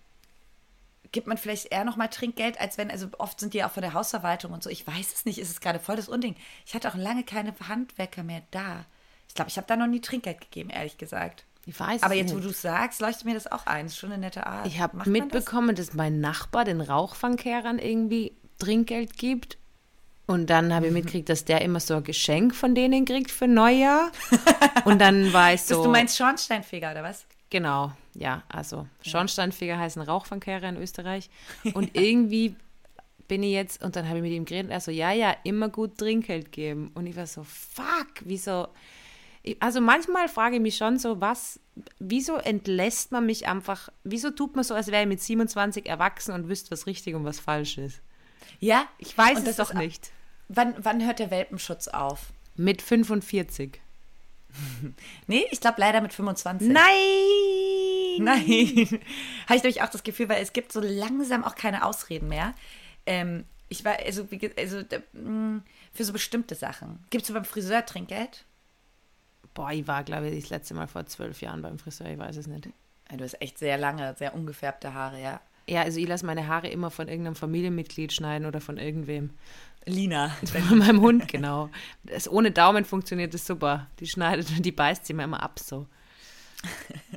gibt man vielleicht eher nochmal Trinkgeld, als wenn, also oft sind die auch von der Hausverwaltung und so. Ich weiß es nicht, ist es gerade voll das Unding. Ich hatte auch lange keine Handwerker mehr da. Ich glaube, ich habe da noch nie Trinkgeld gegeben, ehrlich gesagt. ich weiß Aber jetzt, wo nicht. du es sagst, leuchtet mir das auch ein. Das ist schon eine nette Art. Ich habe man das? mitbekommen, dass mein Nachbar den Rauchfangkehrern irgendwie Trinkgeld gibt. Und dann habe ich mitgekriegt, dass der immer so ein Geschenk von denen kriegt für Neujahr. Und dann war ich so. Bist du meinst Schornsteinfeger oder was? Genau, ja, also Schornsteinfeger heißen Rauchfangkehrer in Österreich. Und irgendwie bin ich jetzt, und dann habe ich mit ihm geredet, und er so, ja, ja, immer gut Trinkgeld geben. Und ich war so, fuck, wieso? Also manchmal frage ich mich schon so, was, wieso entlässt man mich einfach, wieso tut man so, als wäre ich mit 27 erwachsen und wüsste, was richtig und was falsch ist? Ja, Ich weiß es das doch nicht. Wann, wann hört der Welpenschutz auf? Mit 45. Nee, ich glaube leider mit 25. Nein! Nein. Habe ich nämlich auch das Gefühl, weil es gibt so langsam auch keine Ausreden mehr. Ähm, ich war, also, also mh, für so bestimmte Sachen. Gibst du beim Friseur Trinkgeld? Boah, ich war, glaube ich, das letzte Mal vor zwölf Jahren beim Friseur, ich weiß es nicht. Du hast echt sehr lange, sehr ungefärbte Haare, ja. Ja, also ich lasse meine Haare immer von irgendeinem Familienmitglied schneiden oder von irgendwem. Lina. Von meinem Hund, genau. Das, ohne Daumen funktioniert das super. Die schneidet und die beißt sie mir immer ab so.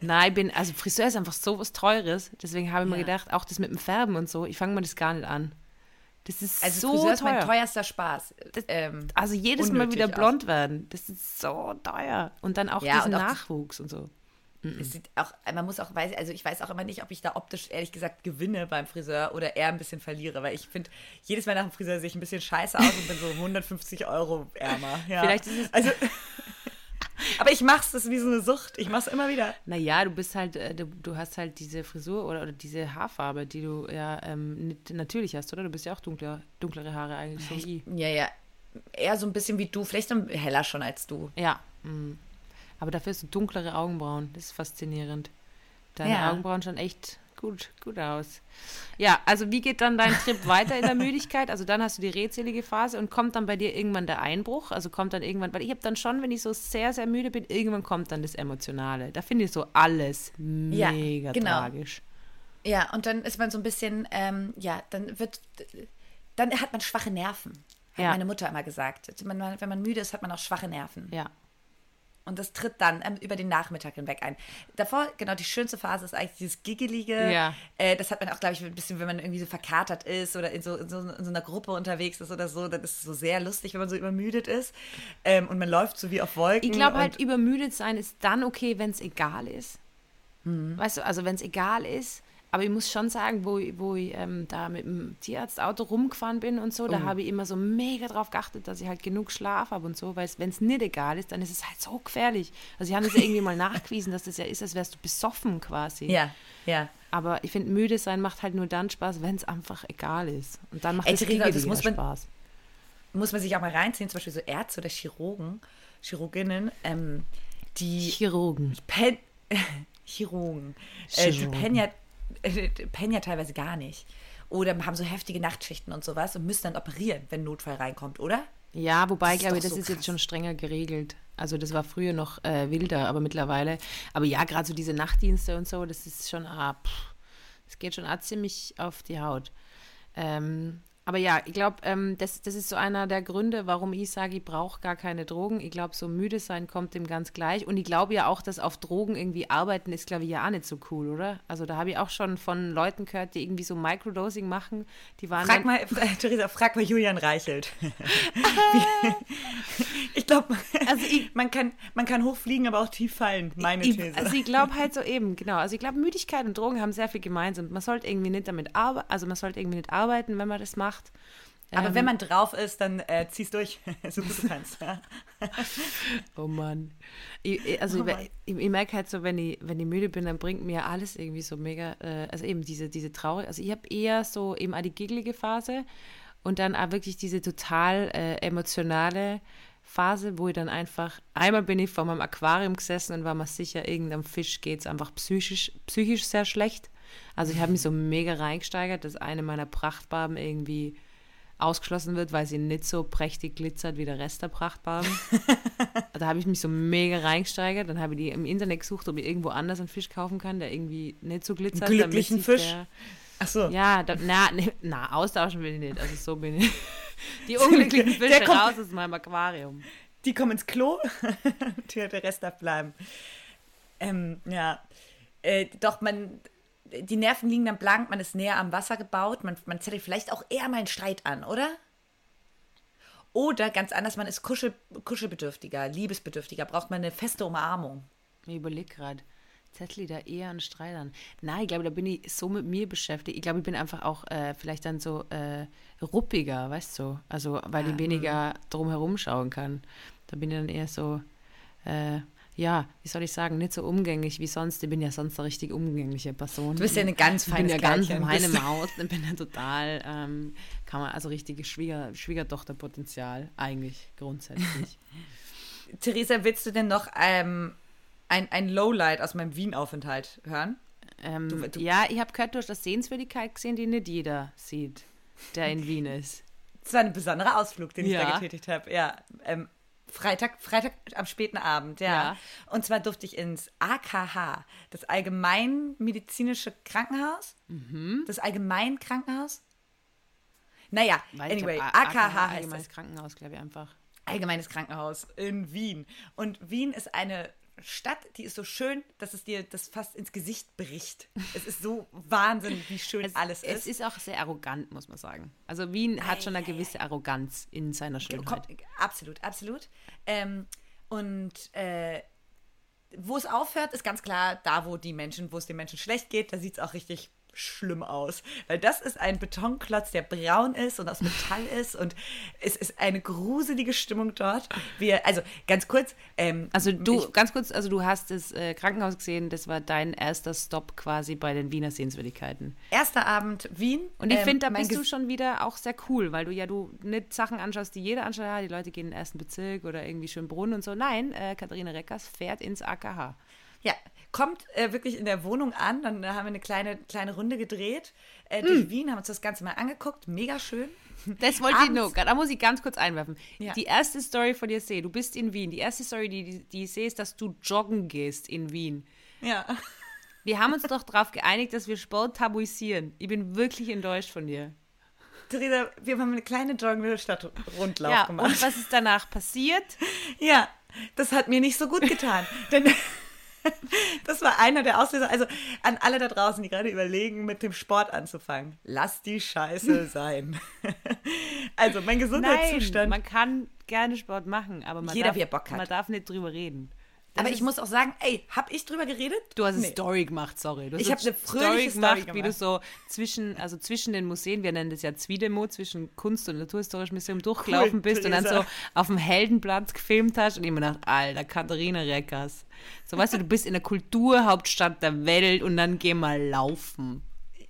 Nein, ich bin, also Friseur ist einfach so was Teures. Deswegen habe ich mir Ja. gedacht, auch das mit dem Färben und so, ich fange mir das gar nicht an. Das ist Also so Friseur ist teuer. mein teuerster Spaß. ähm, also jedes Mal wieder auch. blond werden, das ist so teuer. Und dann auch Ja, diesen und auch- Nachwuchs und so. Es sieht auch, man muss auch weiß, also ich weiß auch immer nicht, ob ich da optisch ehrlich gesagt gewinne beim Friseur oder eher ein bisschen verliere, weil ich finde, jedes Mal nach dem Friseur sehe ich ein bisschen scheiße aus und bin so 150 Euro ärmer. Ja. Vielleicht ist es- Also, aber ich mach's, das ist wie so eine Sucht. Ich mach's immer wieder. Naja, du bist halt, äh, du, du hast halt diese Frisur oder, oder diese Haarfarbe, die du ja ähm, natürlich hast, oder? Du bist ja auch dunkler, dunklere Haare eigentlich, so ich. Ja, ja. Eher so ein bisschen wie du, vielleicht ein heller schon als du. Ja. mm. Aber dafür hast du dunklere Augenbrauen. Das ist faszinierend. Deine Ja. Augenbrauen schauen echt gut, gut aus. Ja, also wie geht dann dein Trip weiter in der Müdigkeit? Also dann hast du die redselige Phase und kommt dann bei dir irgendwann der Einbruch? Also kommt dann irgendwann, weil ich habe dann schon, wenn ich so sehr, sehr müde bin, irgendwann kommt dann das Emotionale. Da finde ich so alles Ja, mega genau. tragisch. Ja, und dann ist man so ein bisschen, ähm, ja, dann wird, dann hat man schwache Nerven. Hat Ja. meine Mutter immer gesagt. Man, man- wenn man müde ist, hat man auch schwache Nerven. Ja. Und das tritt dann ähm, über den Nachmittag hinweg ein. Davor, genau, die schönste Phase ist eigentlich dieses Giggelige. Ja. Äh, das hat man auch, glaube ich, ein bisschen, wenn man irgendwie so verkatert ist oder in so, in so, in so einer Gruppe unterwegs ist oder so, dann ist es so sehr lustig, wenn man so übermüdet ist. Ähm, und man läuft so wie auf Wolken. Ich glaube halt, übermüdet sein ist dann okay, wenn es egal ist. Mhm. Weißt du, also wenn es egal ist. Aber ich muss schon sagen, wo, ich- wo ich ähm, da mit dem Tierarztauto rumgefahren bin und so, da Oh. habe ich immer so mega drauf geachtet, dass ich halt genug Schlaf habe und so, weil wenn es nicht egal ist, dann ist es halt so gefährlich. Also ich habe das ja irgendwie mal nachgewiesen, dass das ja ist, als wärst du besoffen quasi. Ja, ja. Aber ich finde, müde sein macht halt nur dann Spaß, wenn es einfach egal ist. Und dann macht es Theresa, das muss man- Spaß. Muss man sich auch mal reinziehen, zum Beispiel so Ärzte oder Chirurgen, Chirurginnen, ähm, die Chirurgen. Pen Chirurgen. Äh, die Chirurgen. pennen ja, pennen ja teilweise gar nicht. Oder haben so heftige Nachtschichten und sowas und müssen dann operieren, wenn Notfall reinkommt, oder? Ja, wobei, glaube ich, doch das so ist jetzt schon strenger geregelt. Also das war früher noch äh, wilder, aber mittlerweile. Aber ja, gerade so diese Nachtdienste und so, das ist schon, ah, pff, das geht schon auch ziemlich auf die Haut. Ähm, Aber ja, ich glaube, ähm, das, das ist so einer der Gründe, warum ich sage, ich brauche gar keine Drogen. Ich glaube, so müde sein kommt dem ganz gleich. Und ich glaube ja auch, dass auf Drogen irgendwie arbeiten ist, glaube ich, ja auch nicht so cool, oder? Also da habe ich auch schon von Leuten gehört, die irgendwie so Microdosing machen. Die waren frag mal, äh, Theresa, frag mal Julian Reichelt. ich glaube, also man, kann, man kann hochfliegen, aber auch tief fallen, meine ich, These. Also ich glaube halt so eben, genau. Also ich glaube, Müdigkeit und Drogen haben sehr viel gemeinsam. Man sollte irgendwie nicht damit arbeiten, also man sollte irgendwie nicht arbeiten, wenn man das macht macht. Aber ähm, wenn man drauf ist, dann äh, zieh's durch, so gut du kannst. oh Mann. Ich, also oh ich, ich, ich, merke halt so, wenn ich, wenn ich müde bin, dann bringt mir alles irgendwie so mega, äh, also eben diese, diese traurige, also ich habe eher so eben auch die giggelige Phase und dann auch wirklich diese total äh, emotionale Phase, wo ich dann einfach, einmal bin ich vor meinem Aquarium gesessen und war mir sicher, irgendeinem Fisch geht es einfach psychisch, psychisch sehr schlecht. Also ich habe mich so mega reingesteigert, dass eine meiner Prachtbarben irgendwie ausgeschlossen wird, weil sie nicht so prächtig glitzert wie der Rest der Prachtbarben. da habe ich mich so mega reingesteigert. Dann habe ich die im Internet gesucht, ob ich irgendwo anders einen Fisch kaufen kann, der irgendwie nicht so glitzert. Einen glücklichen Fisch? Der, Ach so. Ja, da, na, ne, na, austauschen will ich nicht. Also so bin ich. Die unglücklichen Fische kommt, raus aus meinem Aquarium. Die kommen ins Klo, der Rest darf bleiben. Ähm, ja, äh, doch man die Nerven liegen dann blank, man ist näher am Wasser gebaut, man, man zettelt vielleicht auch eher mal einen Streit an, oder? Oder ganz anders, man ist kuschel, kuschelbedürftiger, liebesbedürftiger, braucht man eine feste Umarmung. Ich überlege gerade, zettel da eher einen Streit an? Nein, ich glaube, da bin ich so mit mir beschäftigt. Ich glaube, ich bin einfach auch äh, vielleicht dann so äh, ruppiger, weißt du? Also, weil ja, ich weniger mh. drum herum schauen kann. Da bin ich dann eher so, äh, ja, wie soll ich sagen, nicht so umgänglich wie sonst. Ich bin ja sonst eine richtig umgängliche Person. Du bist ja eine ganz feine Ich bin ja ganz in meinem Haus. Ich bin ja total, ähm, kann man, also richtige Schwieger, Schwiegertochterpotenzial eigentlich grundsätzlich. Theresa, willst du denn noch ähm, ein, ein Lowlight aus meinem Wien-Aufenthalt hören? Ähm, du, du, ja, ich habe gehört, du hast das Sehenswürdigkeit gesehen, die nicht jeder sieht, der in Wien ist. Das war ein besonderer Ausflug, den ja. ich da getätigt habe. Ja, ähm, Freitag, Freitag am späten Abend, ja. ja. Und zwar durfte ich ins AKH, das Allgemeinmedizinische Krankenhaus. Mhm. Das Allgemeinkrankenhaus. Naja, Weil anyway, glaub, AKH, AKH heißt Allgemeines Krankenhaus, glaube ich einfach. Allgemeines Krankenhaus in Wien. Und Wien ist eine Stadt, die ist so schön, dass es dir das fast ins Gesicht bricht. Es ist so Wahnsinn, wie schön es, alles ist. Es ist auch sehr arrogant, muss man sagen. Also Wien Nein. hat schon eine gewisse Arroganz in seiner Schönheit. Absolut, absolut. Ähm, und äh, wo es aufhört, ist ganz klar da, wo die Menschen, wo es den Menschen schlecht geht, da sieht es auch richtig schlimm aus. Weil das ist ein Betonklotz, der braun ist und aus Metall ist und es ist eine gruselige Stimmung dort. Wir, also ganz kurz. Ähm, also du, ich, ganz kurz, also du hast das äh, Krankenhaus gesehen, das war dein erster Stopp quasi bei den Wiener Sehenswürdigkeiten. Erster Abend Wien. Und ich ähm, finde, da bist du schon wieder auch sehr cool, weil du ja du nicht Sachen anschaust, die jeder anschaut, die Leute gehen in den ersten Bezirk oder irgendwie Schönbrunn und so. Nein, äh, Katharina Reckers fährt ins AKH. Ja, kommt äh, wirklich in der Wohnung an. Dann äh, haben wir eine kleine, kleine Runde gedreht äh, durch hm. Wien, haben uns das Ganze mal angeguckt. Mega schön. Das wollte ich nur, da muss ich ganz kurz einwerfen. Ja. Die erste Story von dir sehe, du bist in Wien. Die erste Story, die, die, ich sehe, ist, dass du joggen gehst in Wien. Ja. Wir haben uns doch darauf geeinigt, dass wir Sport tabuisieren. Ich bin wirklich enttäuscht von dir. Theresa, wir haben eine kleine joggende Stadtrundlauf ja, gemacht. Und was ist danach passiert? Ja, das hat mir nicht so gut getan. denn das war einer der Auslöser. Also an alle da draußen, die gerade überlegen, mit dem Sport anzufangen. Lass die Scheiße sein. also mein Gesundheitszustand. Nein, man kann gerne Sport machen, aber man, Jeder, darf, man darf nicht drüber reden. Aber ich muss auch sagen, ey, hab ich drüber geredet? Du hast eine nee. Story gemacht, sorry. ich habe eine Story gemacht, Story wie du so zwischen, also zwischen den Museen, wir nennen das ja Zwiedemo, zwischen Kunst- und Naturhistorischem Museum durchgelaufen cool, bist Theresa. und dann so auf dem Heldenplatz gefilmt hast und ich mir gedacht, Alter, Katharina Reckers. So, weißt du, du bist in der Kulturhauptstadt der Welt und dann geh mal laufen.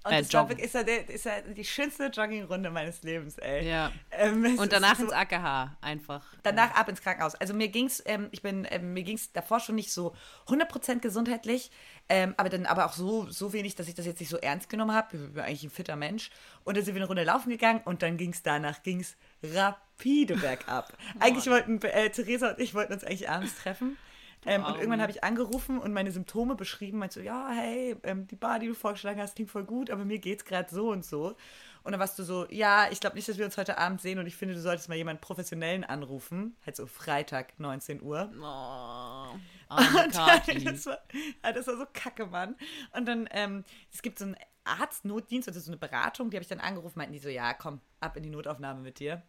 Und äh, das war wirklich, ist, ja ist ja die schönste Joggingrunde meines Lebens, ey. Ja. Ähm, und danach ins AKH einfach. Danach ja. ab ins Krankenhaus. Also mir ging's, ähm, ich bin, ähm, mir ging's davor schon nicht so 100% gesundheitlich, ähm, aber dann aber auch so, so wenig, dass ich das jetzt nicht so ernst genommen habe. Ich bin eigentlich ein fitter Mensch. Und dann sind wir eine Runde laufen gegangen und dann ging's danach, ging's rapide bergab. eigentlich wollten, äh, Theresa und ich wollten uns eigentlich abends treffen. Ähm, und irgendwann habe ich angerufen und meine Symptome beschrieben, meinte so, ja, hey, ähm, die Bar, die du vorgeschlagen hast, klingt voll gut, aber mir geht's gerade so und so. Und dann warst du so, ja, ich glaube nicht, dass wir uns heute Abend sehen und ich finde, du solltest mal jemanden Professionellen anrufen. Halt so Freitag, 19 Uhr. Oh, Und dann, das, war, das war so kacke, Mann. Und dann, ähm, es gibt so einen Arztnotdienst oder so eine Beratung, die habe ich dann angerufen, meinten die so, ja, komm, ab in die Notaufnahme mit dir.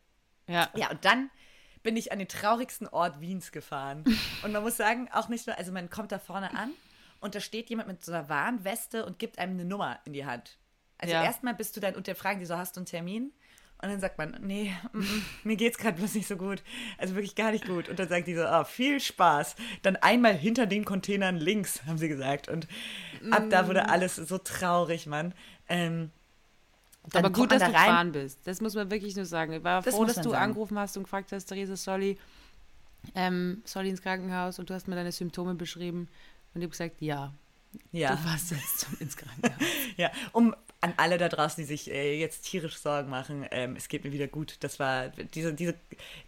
Ja. Ja, und dann bin ich an den traurigsten Ort Wiens gefahren. Und man muss sagen, auch nicht nur, also man kommt da vorne an und da steht jemand mit so einer Warnweste und gibt einem eine Nummer in die Hand. Also Ja. erstmal bist du dann und der fragen die so, hast du einen Termin? Und dann sagt man, nee, mm, mm, mir geht's gerade bloß nicht so gut. Also wirklich gar nicht gut. Und dann sagt die so, ah, viel Spaß. Dann einmal hinter den Containern links, haben sie gesagt. Und ab da Mm. wurde alles so traurig, Mann. Ähm, dann Aber gut, dass du da rein. gefahren bist. Das muss man wirklich nur sagen. Ich war Das froh, dass du sagen. angerufen hast und gefragt hast, Theresa, Solly, ähm, Solly ins Krankenhaus und du hast mir deine Symptome beschrieben. Und ich habe gesagt, ja, Ja. du warst jetzt zum, ins Krankenhaus. Ja, um an alle da draußen, die sich äh, jetzt tierisch Sorgen machen, ähm, es geht mir wieder gut. Das war, diese, diese,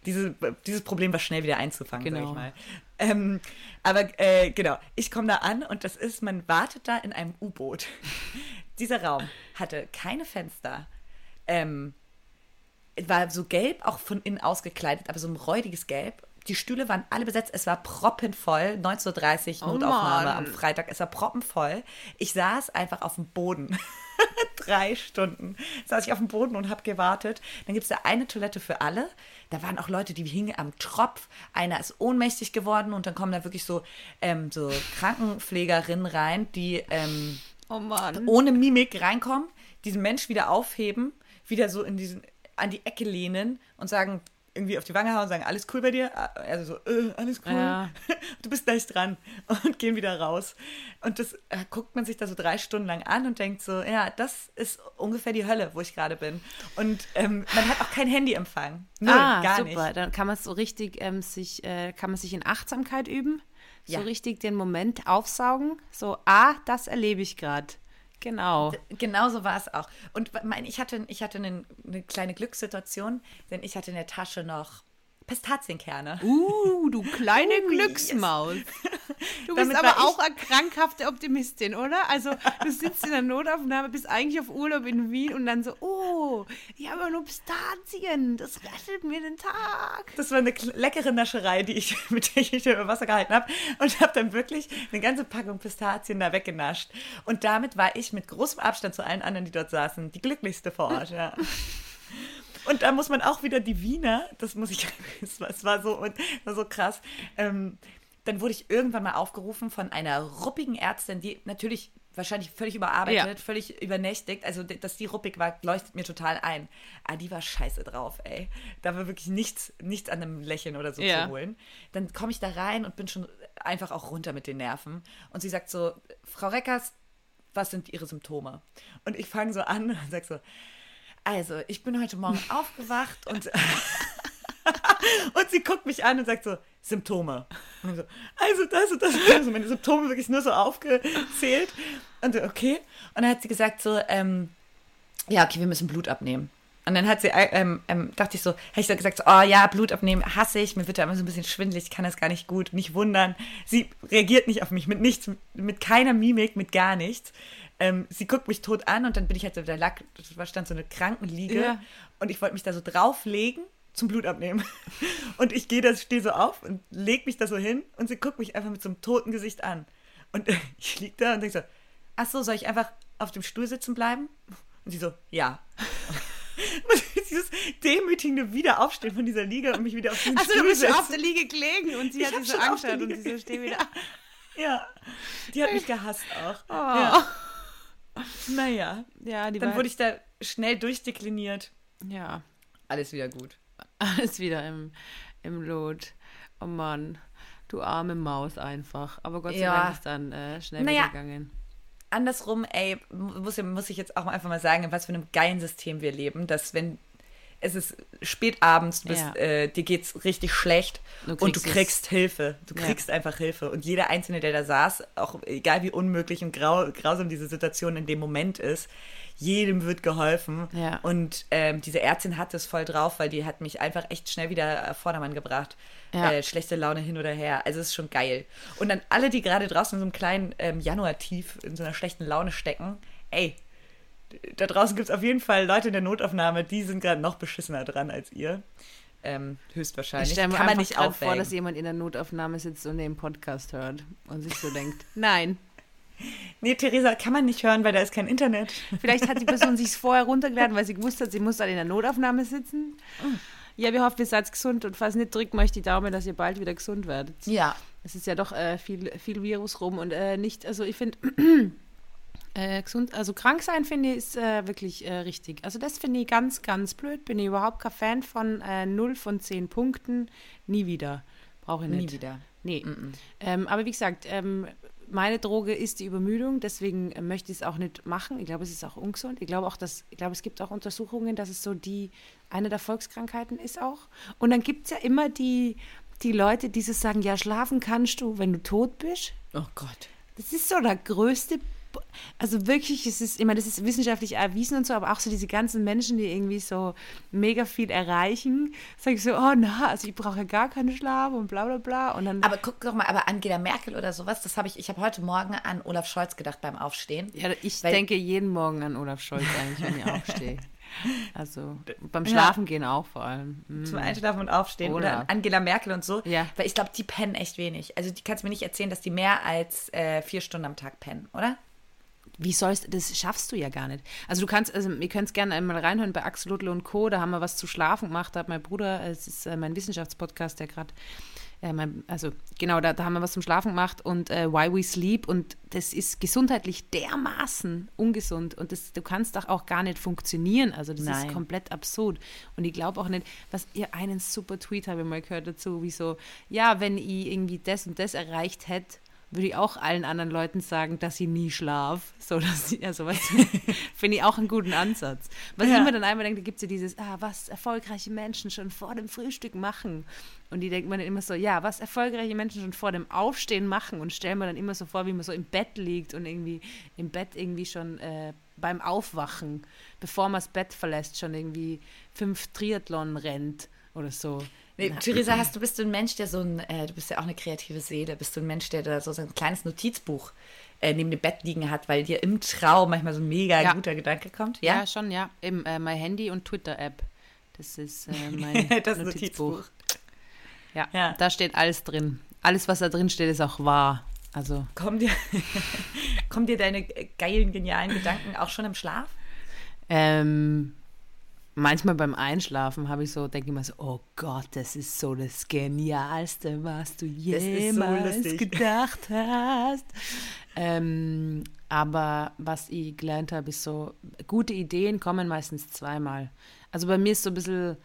diese, dieses Problem war schnell wieder einzufangen, sag Genau. ich mal. Ähm, aber äh, genau, ich komme da an und das ist, man wartet da in einem U-Boot. Dieser Raum hatte keine Fenster. Ähm, war so gelb, auch von innen ausgekleidet, aber so ein räudiges Gelb. Die Stühle waren alle besetzt, es war proppenvoll. 19.30 Uhr Oh Notaufnahme Mann. am Freitag, es war proppenvoll. Ich saß einfach auf dem Boden. Drei Stunden saß ich auf dem Boden und habe gewartet. Dann gibt es da eine Toilette für alle. Da waren auch Leute, die hingen am Tropf. Einer ist ohnmächtig geworden und dann kommen da wirklich so, ähm, so Krankenpflegerinnen rein, die ähm, Oh Mann. ohne Mimik reinkommen, diesen Mensch wieder aufheben, wieder so in diesen, an die Ecke lehnen und sagen, irgendwie auf die Wange hauen und sagen, alles cool bei dir? Also so, äh, alles cool. Ja. Du bist gleich dran und gehen wieder raus. Und das äh, guckt man sich da so drei Stunden lang an und denkt so, ja, das ist ungefähr die Hölle, wo ich gerade bin. Und ähm, man hat auch kein Handyempfang. Null, ah, gar super. nicht. Dann kann man so richtig ähm, sich, äh, kann man sich in Achtsamkeit üben. So Ja. richtig den Moment aufsaugen. So, ah, das erlebe ich gerade. Genau. Genau so war es auch. Und mein, ich hatte, ich hatte eine, eine kleine Glückssituation, denn ich hatte in der Tasche noch Pistazienkerne. Uh, du kleine Oh, Glücksmaus. Du bist Damit aber auch eine krankhafte Optimistin, oder? Also, du sitzt in der Notaufnahme, bist eigentlich auf Urlaub in Wien und dann so, oh, ich habe nur Pistazien, das rettet mir den Tag. Das war eine leckere Nascherei, die ich, mit der ich über Wasser gehalten habe. Und habe dann wirklich eine ganze Packung Pistazien da weggenascht. Und damit war ich mit großem Abstand zu allen anderen, die dort saßen, die glücklichste vor Ort, ja. Und da muss man auch wieder die Wiener, das muss ich, es war, es war so, und war so krass. Ähm, dann wurde ich irgendwann mal aufgerufen von einer ruppigen Ärztin, die natürlich wahrscheinlich völlig überarbeitet, Ja. völlig übernächtigt. Also, dass die ruppig war, leuchtet mir total ein. Aber die war scheiße drauf, ey. Da war wirklich nichts, nichts an einem Lächeln oder so Ja. zu holen. Dann komme ich da rein und bin schon einfach auch runter mit den Nerven. Und sie sagt so, Frau Reckers, was sind Ihre Symptome? Und ich fange so an und sag so, also, ich bin heute Morgen aufgewacht und, und sie guckt mich an und sagt so, Symptome. Und so, also das und das. Also meine Symptome wirklich nur so aufgezählt. Und so, okay. Und dann hat sie gesagt so, ähm, ja, okay, wir müssen Blut abnehmen. Und dann hat sie, äh, ähm, ähm, dachte ich so, hätte ich so gesagt, so, oh ja, Blut abnehmen hasse ich, mir wird da immer so ein bisschen schwindelig, ich kann das gar nicht gut, nicht wundern. Sie reagiert nicht auf mich, mit nichts, mit keiner Mimik, mit gar nichts. Ähm, sie guckt mich tot an und dann bin ich halt so, da lag, da stand so eine Krankenliege Ja. und ich wollte mich da so drauflegen zum Blut abnehmen. Und ich gehe da, stehe so auf und leg mich da so hin und sie guckt mich einfach mit so einem toten Gesicht an. Und ich lieg da und denke so, ach so, soll ich einfach auf dem Stuhl sitzen bleiben? Und sie so, ja. Und dieses demütigende Wiederaufstehen von dieser Liege und mich wieder auf den Also, du Stuhl bist schon setzen. auf der Liege gelegen und sie Ich hat der angeschaut und sie so, steh wieder. Ja, die hat mich gehasst auch. Oh. Ja. Naja, Ja, die dann wurde ich da schnell durchdekliniert. ja, Alles wieder gut. alles wieder im, im Lot. Oh Mann, du arme Maus einfach. Aber Gott sei Ja. Dank ist dann äh, schnell Naja. wieder gegangen. andersrum, ey, muss, muss ich jetzt auch einfach mal sagen, in was für einem geilen System wir leben, dass wenn es ist spät abends, du bist, Ja. äh, dir geht's richtig schlecht Du und du kriegst es- Hilfe. Du Ja. kriegst einfach Hilfe. Und jeder Einzelne, der da saß, auch egal wie unmöglich und grau, grausam diese Situation in dem Moment ist, jedem wird geholfen. Ja. Und ähm, diese Ärztin hat es voll drauf, weil die hat mich einfach echt schnell wieder Vordermann gebracht. Ja. Äh, schlechte Laune hin oder her. Also es ist schon geil. Und dann alle, die gerade draußen in so einem kleinen ähm, Januar-Tief in so einer schlechten Laune stecken, ey, da draußen gibt es auf jeden Fall Leute in der Notaufnahme, die sind gerade noch beschissener dran als ihr. Ähm, höchstwahrscheinlich. Ich stelle mir Kann man einfach nicht aufwägen. vor, dass jemand in der Notaufnahme sitzt und den Podcast hört und sich so denkt, nein. Nee, Theresa, kann man nicht hören, weil da ist kein Internet. Vielleicht hat die Person sich vorher runtergeladen, weil sie gewusst hat, sie muss dann in der Notaufnahme sitzen. Ja, wir hoffen, ihr seid gesund und falls nicht, drückt euch die Daumen, dass ihr bald wieder gesund werdet. Ja. Es ist ja doch äh, viel, viel Virus rum und äh, nicht, also ich finde, äh, gesund, also krank sein finde ich ist äh, wirklich äh, richtig. Also das finde ich ganz, ganz blöd. Bin ich überhaupt kein Fan von äh, 0 von 10 Punkten. Nie wieder. Brauche ich Nie nicht. wieder. Nee. Ähm, aber wie gesagt, ähm, meine Droge ist die Übermüdung, deswegen äh, möchte ich es auch nicht machen. Ich glaube, es ist auch ungesund. Ich glaube auch, dass, ich glaube, es gibt auch Untersuchungen, dass es so die, eine der Volkskrankheiten ist auch. Und dann gibt es ja immer die, die Leute, die so sagen, ja, schlafen kannst du, wenn du tot bist. Oh Gott. Das ist so der größte, also wirklich, es ist immer, das ist wissenschaftlich erwiesen und so, aber auch so diese ganzen Menschen, die irgendwie so mega viel erreichen, sag ich so, oh na, also ich brauche ja gar keinen Schlaf und bla bla bla. Und dann Aber guck doch mal, aber Angela Merkel oder sowas, das habe ich, ich habe heute Morgen an Olaf Scholz gedacht beim Aufstehen. Ja, ich denke jeden Morgen an Olaf Scholz eigentlich, wenn ich aufstehe. Also beim Schlafen gehen auch vor allem. Mhm. Zum Einschlafen und Aufstehen oder, Oder- an Angela Merkel und so. Ja. Weil ich glaube, die pennen echt wenig. Also die kannst du mir nicht erzählen, dass die mehr als äh, vier Stunden am Tag pennen, oder? Wie sollst das schaffst du ja gar nicht. Also du kannst, also ihr könnt es gerne einmal reinhören bei Axolotl und Co. Da haben wir was zu schlafen gemacht. Da hat mein Bruder, es ist äh, mein Wissenschaftspodcast, der gerade, äh, also genau, da, da haben wir was zum Schlafen gemacht und äh, Why We Sleep und das ist gesundheitlich dermaßen ungesund und das, du kannst doch auch gar nicht funktionieren. Also das Nein. ist komplett absurd. Und ich glaube auch nicht, was ihr einen super Tweet habe ich mal gehört dazu, wie so, ja, wenn ich irgendwie das und das erreicht hätte, würde ich auch allen anderen Leuten sagen, dass ich nie schlaf. So, dass also, weißt du, finde ich auch einen guten Ansatz. Was Ja. ich immer dann einmal denke, da gibt es ja dieses, ah, was erfolgreiche Menschen schon vor dem Frühstück machen. Und die denkt man dann immer so, ja, was erfolgreiche Menschen schon vor dem Aufstehen machen und stellen mir dann immer so vor, wie man so im Bett liegt und irgendwie im Bett irgendwie schon äh, beim Aufwachen, bevor man das Bett verlässt, schon irgendwie fünf Triathlon rennt oder so. Nee, Theresa, hast du bist du ein Mensch, der so ein, äh, du bist ja auch eine kreative Seele, bist du ein Mensch, der da so ein kleines Notizbuch äh, neben dem Bett liegen hat, weil dir im Traum manchmal so ein mega Ja. guter Gedanke kommt? Ja, Ja. schon, ja. Im äh, mein Handy und Twitter-App. Das ist äh, mein Das Notizbuch. Notizbuch. Ja, Ja. da steht alles drin. Alles, was da drin steht, ist auch wahr. Also, Kommen dir, kommen dir deine geilen, genialen Gedanken auch schon im Schlaf? ähm, manchmal beim Einschlafen habe ich so, denke ich mir so, oh Gott, das ist so das Genialste, was du so jemals lustig. gedacht hast. ähm, aber was ich gelernt habe, ist so, gute Ideen kommen meistens zweimal. Also bei mir ist so ein bisschen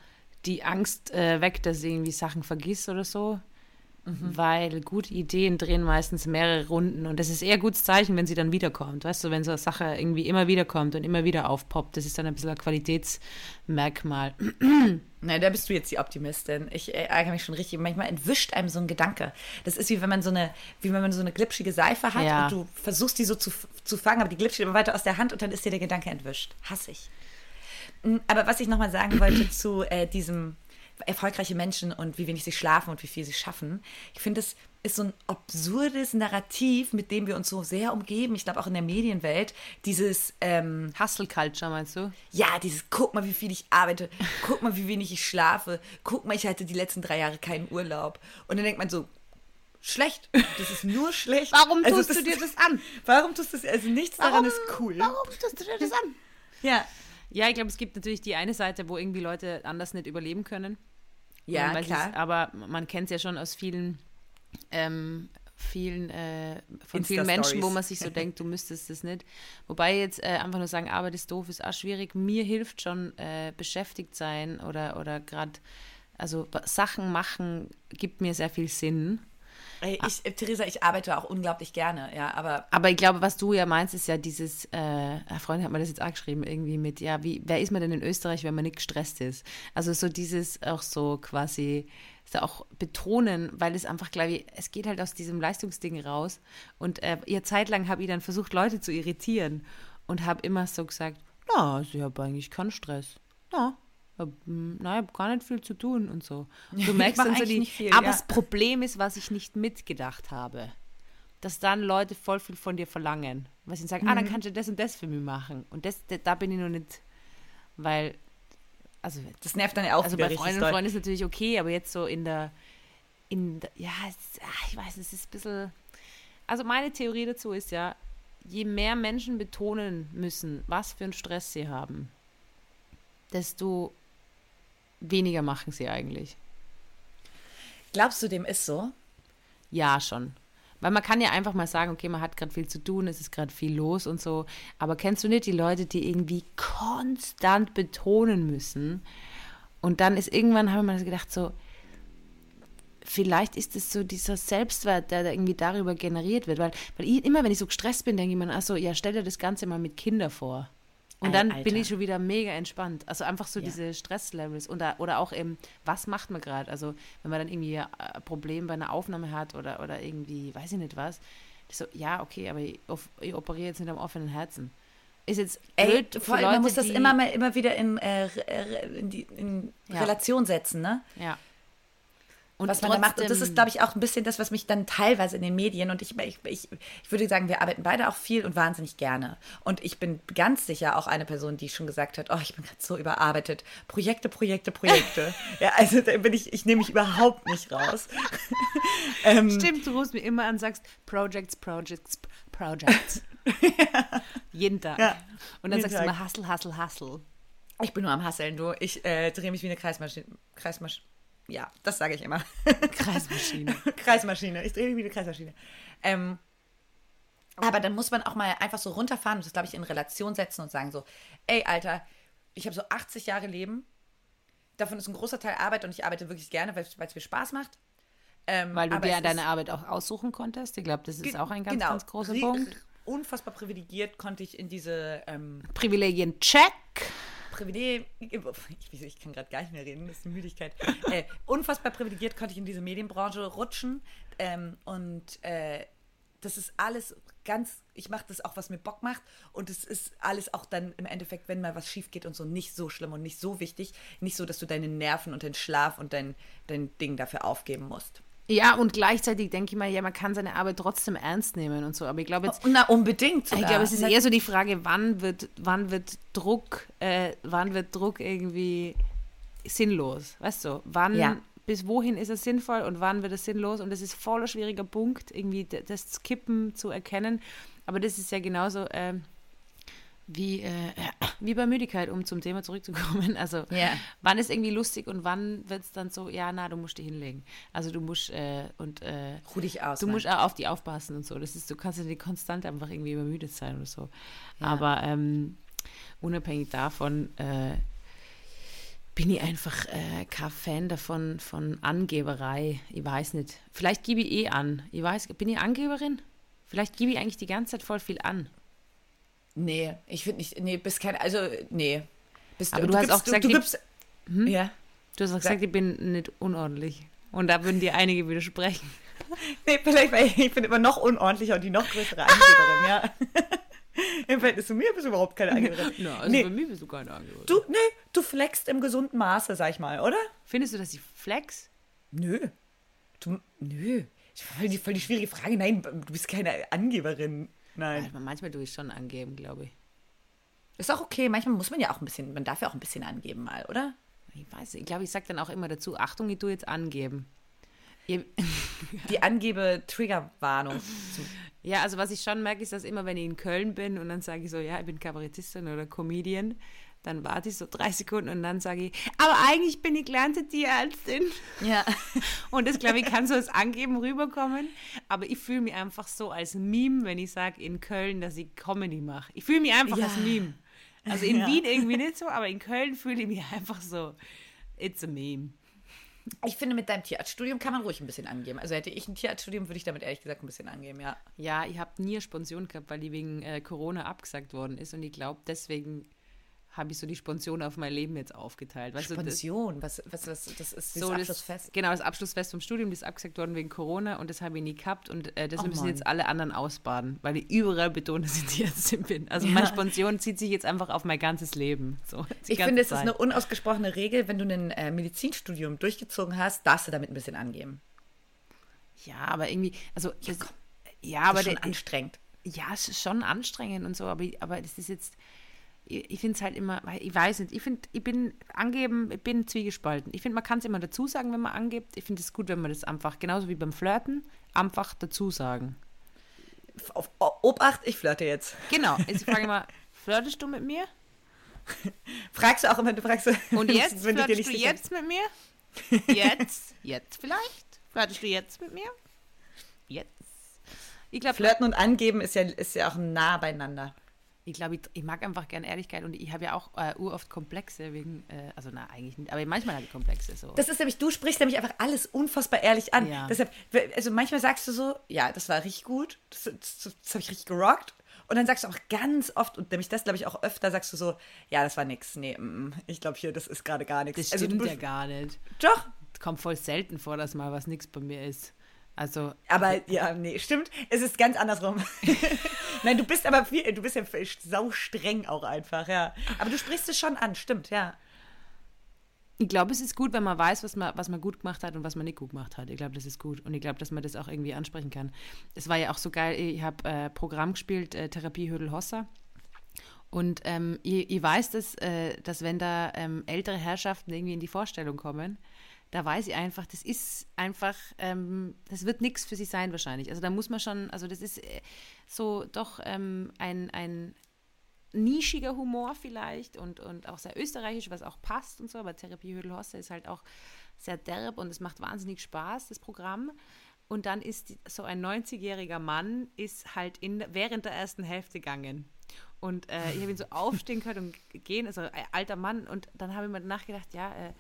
die Angst äh, weg, dass ich irgendwie Sachen vergiss oder so. Weil gute Ideen drehen meistens mehrere Runden und das ist eher ein gutes Zeichen, wenn sie dann wiederkommt. Weißt du, wenn so eine Sache irgendwie immer wieder kommt und immer wieder aufpoppt, das ist dann ein bisschen ein Qualitätsmerkmal. Nein, da bist du jetzt die Optimistin. Ich ärgere mich schon richtig. Manchmal entwischt einem so ein Gedanke. Das ist wie wenn man so eine, wie wenn man so eine glitschige Seife hat Ja. und du versuchst die so zu, zu fangen, aber die glitscht immer weiter aus der Hand und dann ist dir der Gedanke entwischt. Hasse ich. Mm, Aber was ich nochmal sagen wollte zu äh, diesem erfolgreiche Menschen und wie wenig sie schlafen und wie viel sie schaffen. Ich finde, es ist so ein absurdes Narrativ, mit dem wir uns so sehr umgeben. Ich glaube auch in der Medienwelt. Dieses, ähm, Hustle Culture meinst du? ja, dieses, guck mal, wie viel ich arbeite, guck mal, wie wenig ich schlafe, guck mal, ich hatte die letzten drei Jahre keinen Urlaub. Und dann denkt man so, schlecht, das ist nur schlecht. Warum Also tust du dir das an? Warum tust du das, also nichts daran ist cool. Warum tust du dir das an? Ja, Ja, ich glaube, es gibt natürlich die eine Seite, wo irgendwie Leute anders nicht überleben können. ja, sie klar. Es, aber man kennt es ja schon aus vielen, ähm, vielen, äh, von vielen Menschen, wo man sich so denkt, du müsstest das nicht. Wobei jetzt äh, einfach nur sagen, Arbeit ist doof, ist auch schwierig. Mir hilft schon äh, beschäftigt sein oder, oder gerade, also Sachen machen gibt mir sehr viel Sinn. Ey, Ich, äh, Theresa, ich arbeite auch unglaublich gerne, ja, aber Aber ich glaube, was du ja meinst, ist ja dieses, äh, eine Freundin hat mir das jetzt auch geschrieben, irgendwie mit, ja, wie, wer ist man denn in Österreich, wenn man nicht gestresst ist? Also so dieses auch so quasi, auch betonen, weil es einfach, glaube ich, es geht halt aus diesem Leistungsding raus. Und äh, ihr Zeitlang habe ich dann versucht, Leute zu irritieren und habe immer so gesagt, na, also ich habe eigentlich keinen Stress. Na, hab, hm, na, ich habe gar nicht viel zu tun und so. Und du merkst dann so die, nicht viel, aber ja. das Problem ist, was ich nicht mitgedacht habe dass dann Leute voll viel von dir verlangen. Was ich sage, ah, dann kannst du das und das für mich machen. Und das, da, da bin ich noch nicht, weil, also, Das nervt dann ja auch also bei doll. und Freunden ist natürlich okay, aber jetzt so in der, in der, ja, es, ach, ich weiß, es ist ein bisschen, also meine Theorie dazu ist ja, je mehr Menschen betonen müssen, was für einen Stress sie haben, desto weniger machen sie eigentlich. Glaubst du, dem ist so? Ja, schon. Weil man kann ja einfach mal sagen, okay, man hat gerade viel zu tun, es ist gerade viel los und so. Aber kennst du nicht die Leute, die irgendwie konstant betonen müssen? Und dann ist irgendwann, haben wir mal gedacht, so, vielleicht ist es so dieser Selbstwert, der da irgendwie darüber generiert wird. Weil, weil ich, immer, wenn ich so gestresst bin, denke ich mir, ach so, ja, stell dir das Ganze mal mit Kindern vor. Und dann Alter. bin ich schon wieder mega entspannt. Also einfach so Ja. diese Stresslevels oder, oder auch eben, was macht man gerade? Also wenn man dann irgendwie ein Problem bei einer Aufnahme hat oder, oder irgendwie, weiß ich nicht was. Ich so, ja, okay, aber ich, ich operiere jetzt mit einem offenen Herzen. Ist jetzt Ey, vor allem, man muss das immer mal immer wieder in, äh, in, die, in Ja. Relation setzen, ne? Ja. Und was man da macht. Und das ist, glaube ich, auch ein bisschen das, was mich dann teilweise in den Medien und ich, ich, ich, ich würde sagen, wir arbeiten beide auch viel und wahnsinnig gerne. Und ich bin ganz sicher auch eine Person, die schon gesagt hat, oh, ich bin gerade so überarbeitet. Projekte, Projekte, Projekte. ja, also da bin ich, ich nehme mich überhaupt nicht raus. ähm, Stimmt, du rufst mir immer an sagst Projects, Projects, Projects. Jeden Tag. Ja, und dann jeden sagst du Tag. immer Hustle, Hustle, Hustle. Ich bin nur am Hasseln, du. Ich äh, drehe mich wie eine Kreismaschine. Kreismaschine. Ja, das sage ich immer. Kreismaschine. Kreismaschine. Ich drehe mich wie eine Kreismaschine. Ähm, aber dann muss man auch mal einfach so runterfahren und das, glaube ich, in Relation setzen und sagen so, ey, Alter, ich habe so 80 Jahre Leben. Davon ist ein großer Teil Arbeit und ich arbeite wirklich gerne, weil es mir Spaß macht. Ähm, Weil du dir deine Arbeit auch aussuchen konntest. Ich glaube, das ist auch ein ganz, genau, ganz großer Punkt. Unfassbar privilegiert konnte ich in diese ähm, Privilegien, check. Privileg, ich, ich kann gerade gar nicht mehr reden, das ist die Müdigkeit. äh, unfassbar privilegiert konnte ich in diese Medienbranche rutschen ähm, und äh, das ist alles ganz, ich mache das auch, was mir Bock macht und es ist alles auch dann im Endeffekt, wenn mal was schief geht und so, nicht so schlimm und nicht so wichtig, nicht so, dass du deine Nerven und deinen Schlaf und dein, dein Ding dafür aufgeben musst. Ja, und gleichzeitig denke ich mal, ja, man kann seine Arbeit trotzdem ernst nehmen und so. Aber ich glaube jetzt, Na, unbedingt sogar. ich glaube, es ist eher so die Frage, wann wird, wann wird Druck, äh, wann wird Druck irgendwie sinnlos? Weißt du, wann, Ja. bis wohin ist es sinnvoll und wann wird es sinnlos? Und das ist voll ein schwieriger Punkt, irgendwie das Kippen zu erkennen. Aber das ist ja genauso ähm, wie, äh, wie bei Müdigkeit, um zum Thema zurückzukommen. Also Ja. wann ist irgendwie lustig und wann wird es dann so, ja, na, du musst dich hinlegen. Also du musst äh, und äh, Ruh dich aus. Du Mann. musst auch auf die aufpassen und so. Das ist, du kannst ja nicht konstant einfach irgendwie übermüdet sein oder so. Aber ähm, unabhängig davon äh, bin ich einfach äh, kein Fan davon von Angeberei. Ich weiß nicht. Vielleicht gebe ich eh an. Ich weiß, bin ich Angeberin? Vielleicht gebe ich eigentlich die ganze Zeit voll viel an. Nee, ich finde nicht, nee, bist kein, also, nee. Bist, Aber du hast gibst, auch gesagt, du, du gibst, ja. Du hast auch gesagt, ich bin nicht unordentlich. Und da würden dir einige widersprechen. Nee, vielleicht, weil ich bin immer noch unordentlicher und die noch größere Angeberin, ja. Im Verhältnis zu mir bist du überhaupt keine Angeberin. Ja, also nee, bei mir bist du keine Angeberin. du, nee, du flexst im gesunden Maße, sag ich mal, oder? Findest du, dass ich flex? Nö. Du, nö. Voll die, voll die schwierige Frage. Nein, du bist keine Angeberin. Nein. Also manchmal tue ich schon angeben, glaube ich. Ist auch okay. Manchmal muss man ja auch ein bisschen, man darf ja auch ein bisschen angeben mal, oder? Ich weiß, nicht. ich glaube, ich sage dann auch immer dazu, Achtung, ich tue jetzt angeben. Die Angebe-Triggerwarnung. Ja, also was ich schon merke, ist, dass immer, wenn ich in Köln bin und dann sage ich so, ja, ich bin Kabarettistin oder Comedian, dann warte ich so drei Sekunden und dann sage ich, aber eigentlich bin ich gelernte Tierärztin. Ja. Und das, glaube ich, kann so als Angeben rüberkommen. Aber ich fühle mich einfach so als Meme, wenn ich sage in Köln, dass ich Comedy mache. Ich fühle mich einfach Ja. als Meme. Also in Ja. Wien irgendwie nicht so, aber in Köln fühle ich mich einfach so, it's a meme. Ich finde, mit deinem Tierarztstudium kann man ruhig ein bisschen angeben. Also hätte ich ein Tierarztstudium, würde ich damit ehrlich gesagt ein bisschen angeben, ja. Ja, ich habe nie eine Sponsion gehabt, weil die wegen äh, Corona abgesagt worden ist. Und ich glaube, deswegen habe ich so die Sponsion auf mein Leben jetzt aufgeteilt. Weißt du, das- Sponsion, was, was, was, das ist so das das, Abschlussfest. genau, das Abschlussfest vom Studium, das ist abgesagt worden wegen Corona und das habe ich nie gehabt und äh, das Oh müssen Mann. jetzt alle anderen ausbaden, weil ich überall betone, dass ich Tierärztin bin. Also meine Sponsion zieht sich jetzt einfach auf mein ganzes Leben. So, die Ich finde, es ist eine unausgesprochene Regel, wenn du ein äh, Medizinstudium durchgezogen hast, darfst du damit ein bisschen angeben. Ja, aber irgendwie, also das, ja, Aber aber das ist schon der, anstrengend. ja, es ist schon anstrengend und so, aber, aber das ist jetzt, ich, ich finde es halt immer, ich weiß nicht, ich finde, ich bin angeben, ich bin zwiegespalten. Ich finde, man kann es immer dazu sagen, wenn man angibt. Ich finde es gut, wenn man das einfach, genauso wie beim Flirten, einfach dazu sagen. Auf Obacht, ich flirte jetzt. Genau, jetzt ich frage mal, flirtest du mit mir? Fragst du auch immer, du fragst Und jetzt, wenn flirtest du jetzt mit mir? Jetzt? Jetzt vielleicht? Flirtest du jetzt mit mir? Jetzt? Ich glaub, Flirten und Angeben ist ja, ist ja auch nah beieinander. Ich glaube, ich, ich, mag einfach gerne Ehrlichkeit und ich habe ja auch äh, uroft Komplexe wegen, äh, also na, eigentlich nicht, aber manchmal habe ich Komplexe so. Das ist nämlich, du sprichst nämlich einfach alles unfassbar ehrlich an. Ja. Deshalb, also manchmal sagst du so, ja, das war richtig gut, das, das, das habe ich richtig gerockt. Und dann sagst du auch ganz oft, und nämlich das glaube ich auch öfter, sagst du so, ja, das war nix. Nee, mm, ich glaube hier, das ist gerade gar nichts. Das also stimmt also, ja gar nicht. Doch. Kommt voll selten vor, dass mal was nix bei mir ist. Also. Aber ja, nee, stimmt. Es ist ganz andersrum. Nein, du bist aber viel, du bist ja sau streng auch einfach, ja. Aber du sprichst es schon an, stimmt, ja. Ich glaube, es ist gut, wenn man weiß, was man, was man gut gemacht hat und was man nicht gut gemacht hat. Ich glaube, das ist gut. Und ich glaube, dass man das auch irgendwie ansprechen kann. Es war ja auch so geil, ich habe äh, Programm gespielt, äh, Therapie Hödel Hossa. Und ähm, ich, ich, weiß, dass, äh, dass wenn da ähm, ältere Herrschaften irgendwie in die Vorstellung kommen, da weiß ich einfach, das ist einfach, ähm, das wird nichts für sie sein wahrscheinlich. Also da muss man schon, also das ist äh, so doch ähm, ein, ein nischiger Humor vielleicht und, und auch sehr österreichisch, was auch passt und so, aber Therapie Hödelhosse ist halt auch sehr derb und es macht wahnsinnig Spaß, das Programm. Und dann ist die, so ein 90-jähriger Mann ist halt in, während der ersten Hälfte gegangen. Und äh, ich habe ihn so aufstehen können und gehen, also ein alter Mann. Und dann habe ich mir nachgedacht, ja, äh, äh,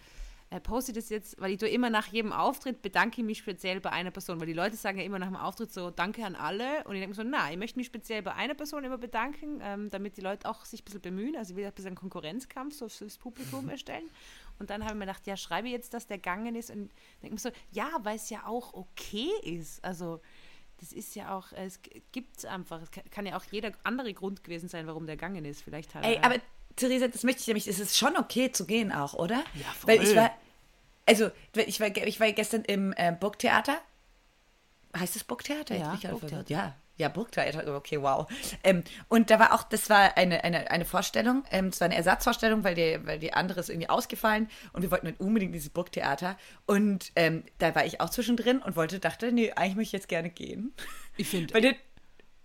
poste das jetzt, weil ich tue immer nach jedem Auftritt bedanke ich mich speziell bei einer Person, weil die Leute sagen ja immer nach dem Auftritt so Danke an alle und ich denke so, na, ich möchte mich speziell bei einer Person immer bedanken, ähm, damit die Leute auch sich ein bisschen bemühen, also wieder ein bisschen Konkurrenzkampf so fürs Publikum erstellen. Und dann habe ich mir gedacht, ja, schreibe jetzt, dass der gegangen ist und denke mir so, ja, weil es ja auch okay ist, also das ist ja auch, es gibt es einfach, es kann ja auch jeder andere Grund gewesen sein, warum der gegangen ist, vielleicht hat Ey, aber Theresa, das möchte ich nämlich, es ist schon okay zu gehen auch, oder? Ja, voll. Weil ich war, also, ich war, ich war gestern im äh, Burgtheater. Heißt es Burgtheater? Ja, Burgtheater. ja. Ja, Burgtheater, okay, wow. Ähm, und da war auch, das war eine, eine, eine Vorstellung, ähm, es war eine Ersatzvorstellung, weil die, weil die andere ist irgendwie ausgefallen und wir wollten dann unbedingt dieses Burgtheater. Und ähm, da war ich auch zwischendrin und wollte, dachte, nee, eigentlich möchte ich jetzt gerne gehen. Ich finde.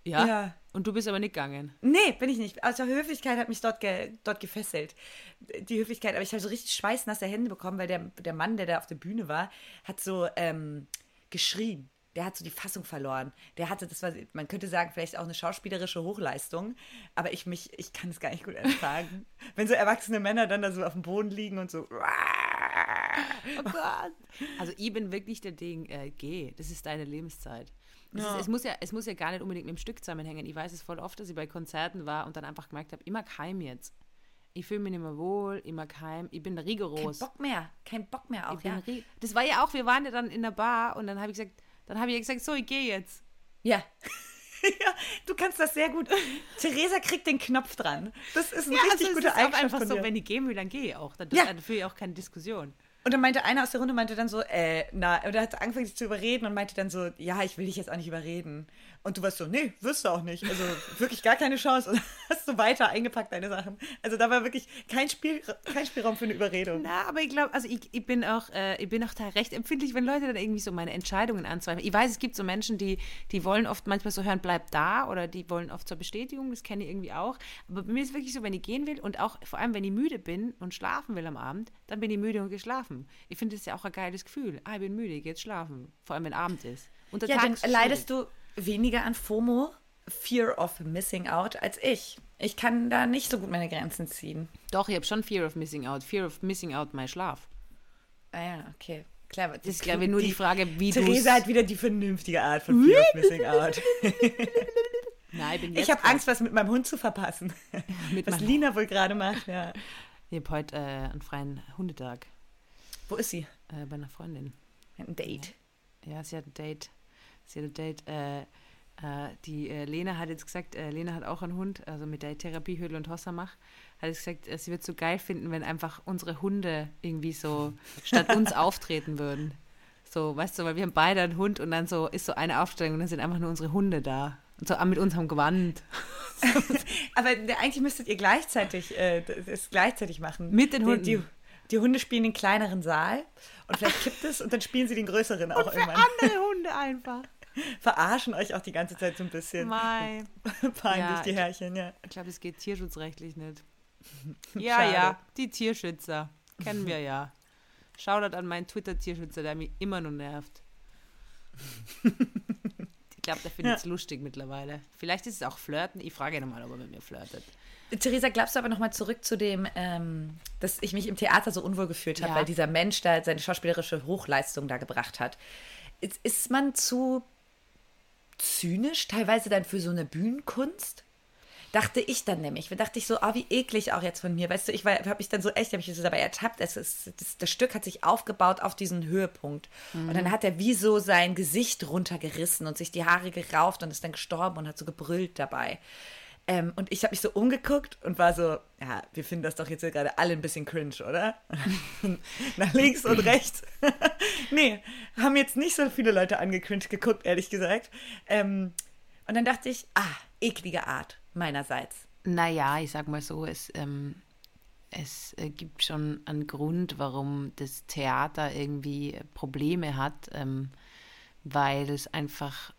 Ja? ja. Und du bist aber nicht gegangen? Nee, bin ich nicht. Also Höflichkeit hat mich dort, ge, dort gefesselt. Die Höflichkeit, aber ich habe so richtig schweißnasse Hände bekommen, weil der, der Mann, der da auf der Bühne war, hat so ähm, geschrien. Der hat so die Fassung verloren. Der hatte, das war, man könnte sagen, vielleicht auch eine schauspielerische Hochleistung, aber ich mich, ich kann es gar nicht gut ertragen. Wenn so erwachsene Männer dann da so auf dem Boden liegen und so. Oh Gott. Also ich bin wirklich der Ding, äh, geh, das ist deine Lebenszeit. Ja. Ist, es, muss ja, es muss ja gar nicht unbedingt mit dem Stück zusammenhängen. Ich weiß es voll oft, dass ich bei Konzerten war und dann einfach gemerkt habe, immer keim jetzt. Ich fühle mich nicht mehr wohl, immer keim. Ich bin rigoros. Kein Bock mehr, kein Bock mehr auch, ja. Das war ja auch, wir waren ja dann in der Bar und dann habe ich gesagt, dann habe ich gesagt, so, ich gehe jetzt. Ja. ja, du kannst das sehr gut. Theresa kriegt den Knopf dran. Das ist ein ja, richtig also guter Eigenschaft einfach so, wenn ich gehen will, dann gehe ich auch. Dann, ja. dann führe ich auch keine Diskussion. Und dann meinte einer aus der Runde, meinte dann so, äh, na, oder hat angefangen sich zu überreden und meinte dann so, ja, ich will dich jetzt auch nicht überreden. Und du warst so, nee, wirst du auch nicht. Also wirklich gar keine Chance. Und hast du weiter eingepackt, deine Sachen. Also da war wirklich kein, Spiel, kein Spielraum für eine Überredung. Na, aber ich glaube, also ich, ich bin auch, äh, ich bin auch da recht empfindlich, wenn Leute dann irgendwie so meine Entscheidungen anzweifeln. Ich weiß, es gibt so Menschen, die, die wollen oft manchmal so hören, bleib da oder die wollen oft zur Bestätigung, das kenne ich irgendwie auch. Aber bei mir ist es wirklich so, wenn ich gehen will und auch vor allem, wenn ich müde bin und schlafen will am Abend, dann bin ich müde und geschlafen. Ich finde das ja auch ein geiles Gefühl. Ah, ich bin müde, ich gehe jetzt schlafen. Vor allem, wenn Abend ist. Und ja, dann leidest du weniger an FOMO, Fear of Missing Out, als ich. Ich kann da nicht so gut meine Grenzen ziehen. Doch, ich habe schon Fear of Missing Out. Fear of Missing Out mein Schlaf. Ah ja, okay. Clever. Das ist, glaube ich, nur die, die Frage, wie du. Theresa hat wieder die vernünftige Art von Fear of Missing Out. Nein, ich bin Ich habe Angst, was mit meinem Hund zu verpassen. was Lina wohl gerade macht, ja. Ich habe heute äh, einen freien Hundetag. Wo ist sie? Äh, bei einer Freundin. Ein Date. Ja, sie hat ein Date sie hat ein Date. Äh, äh, die äh, Lena hat jetzt gesagt, äh, Lena hat auch einen Hund, also mit der Therapie Hödel und Hossa macht, hat jetzt gesagt, äh, sie wird so geil finden, wenn einfach unsere Hunde irgendwie so statt uns auftreten würden. So, weißt du, weil wir haben beide einen Hund und dann so ist so eine Aufstellung und dann sind einfach nur unsere Hunde da. Und so ah, mit unserem Gewand. Aber eigentlich müsstet ihr gleichzeitig äh, das gleichzeitig machen. Mit den Die- Hunden. Die, die Hunde spielen den kleineren Saal und vielleicht kippt es und dann spielen sie den größeren auch irgendwann. andere Hunde einfach. Verarschen euch auch die ganze Zeit so ein bisschen. Mai. Peinlich, Ja, die Herrchen, ja. Ich glaube, es geht tierschutzrechtlich nicht. Ja, Schade. ja, die Tierschützer. Kennen wir ja. Shoutout an meinen Twitter-Tierschützer, der mich immer nur nervt. Ich glaube, der findet es lustig mittlerweile. Vielleicht ist es auch Flirten. Ich frage ihn nochmal, ob er mit mir flirtet. Theresa, glaubst du aber nochmal zurück zu dem, ähm, dass ich mich im Theater so unwohl gefühlt habe, Ja. weil dieser Mensch da seine schauspielerische Hochleistung da gebracht hat. Ist, ist man zu zynisch teilweise dann für so eine Bühnenkunst? Dachte ich dann nämlich. Dachte ich so, ah, wie eklig auch jetzt von mir. Weißt du, ich habe mich dann so echt, habe ich so dabei ertappt. Es ist, das, das Stück hat sich aufgebaut auf diesen Höhepunkt. Und dann hat er wie so sein Gesicht runtergerissen und sich die Haare gerauft und ist dann gestorben und hat so gebrüllt dabei. Ähm, und ich habe mich so umgeguckt und war so, ja, wir finden das doch jetzt gerade alle ein bisschen cringe, oder? Nach links und rechts. nee, haben jetzt nicht so viele Leute angecringed geguckt, ehrlich gesagt. Ähm, und dann dachte ich, ah, eklige Art meinerseits. Naja, ich sag mal so, es, ähm, es äh, gibt schon einen Grund, warum das Theater irgendwie Probleme hat, ähm, weil es einfach,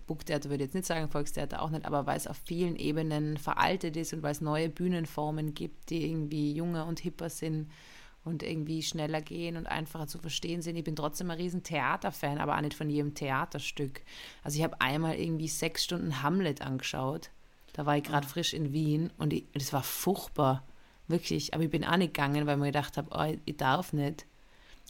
Burgtheater würde ich jetzt nicht sagen, Volkstheater auch nicht, aber weil es auf vielen Ebenen veraltet ist und weil es neue Bühnenformen gibt, die irgendwie junger und hipper sind und irgendwie schneller gehen und einfacher zu verstehen sind. Ich bin trotzdem ein riesen Theaterfan, aber auch nicht von jedem Theaterstück. Also ich habe einmal irgendwie sechs Stunden Hamlet angeschaut. Da war ich gerade frisch in Wien und das war furchtbar. Wirklich. Aber ich bin auch nicht gegangen, weil ich mir gedacht habe, oh, ich darf nicht.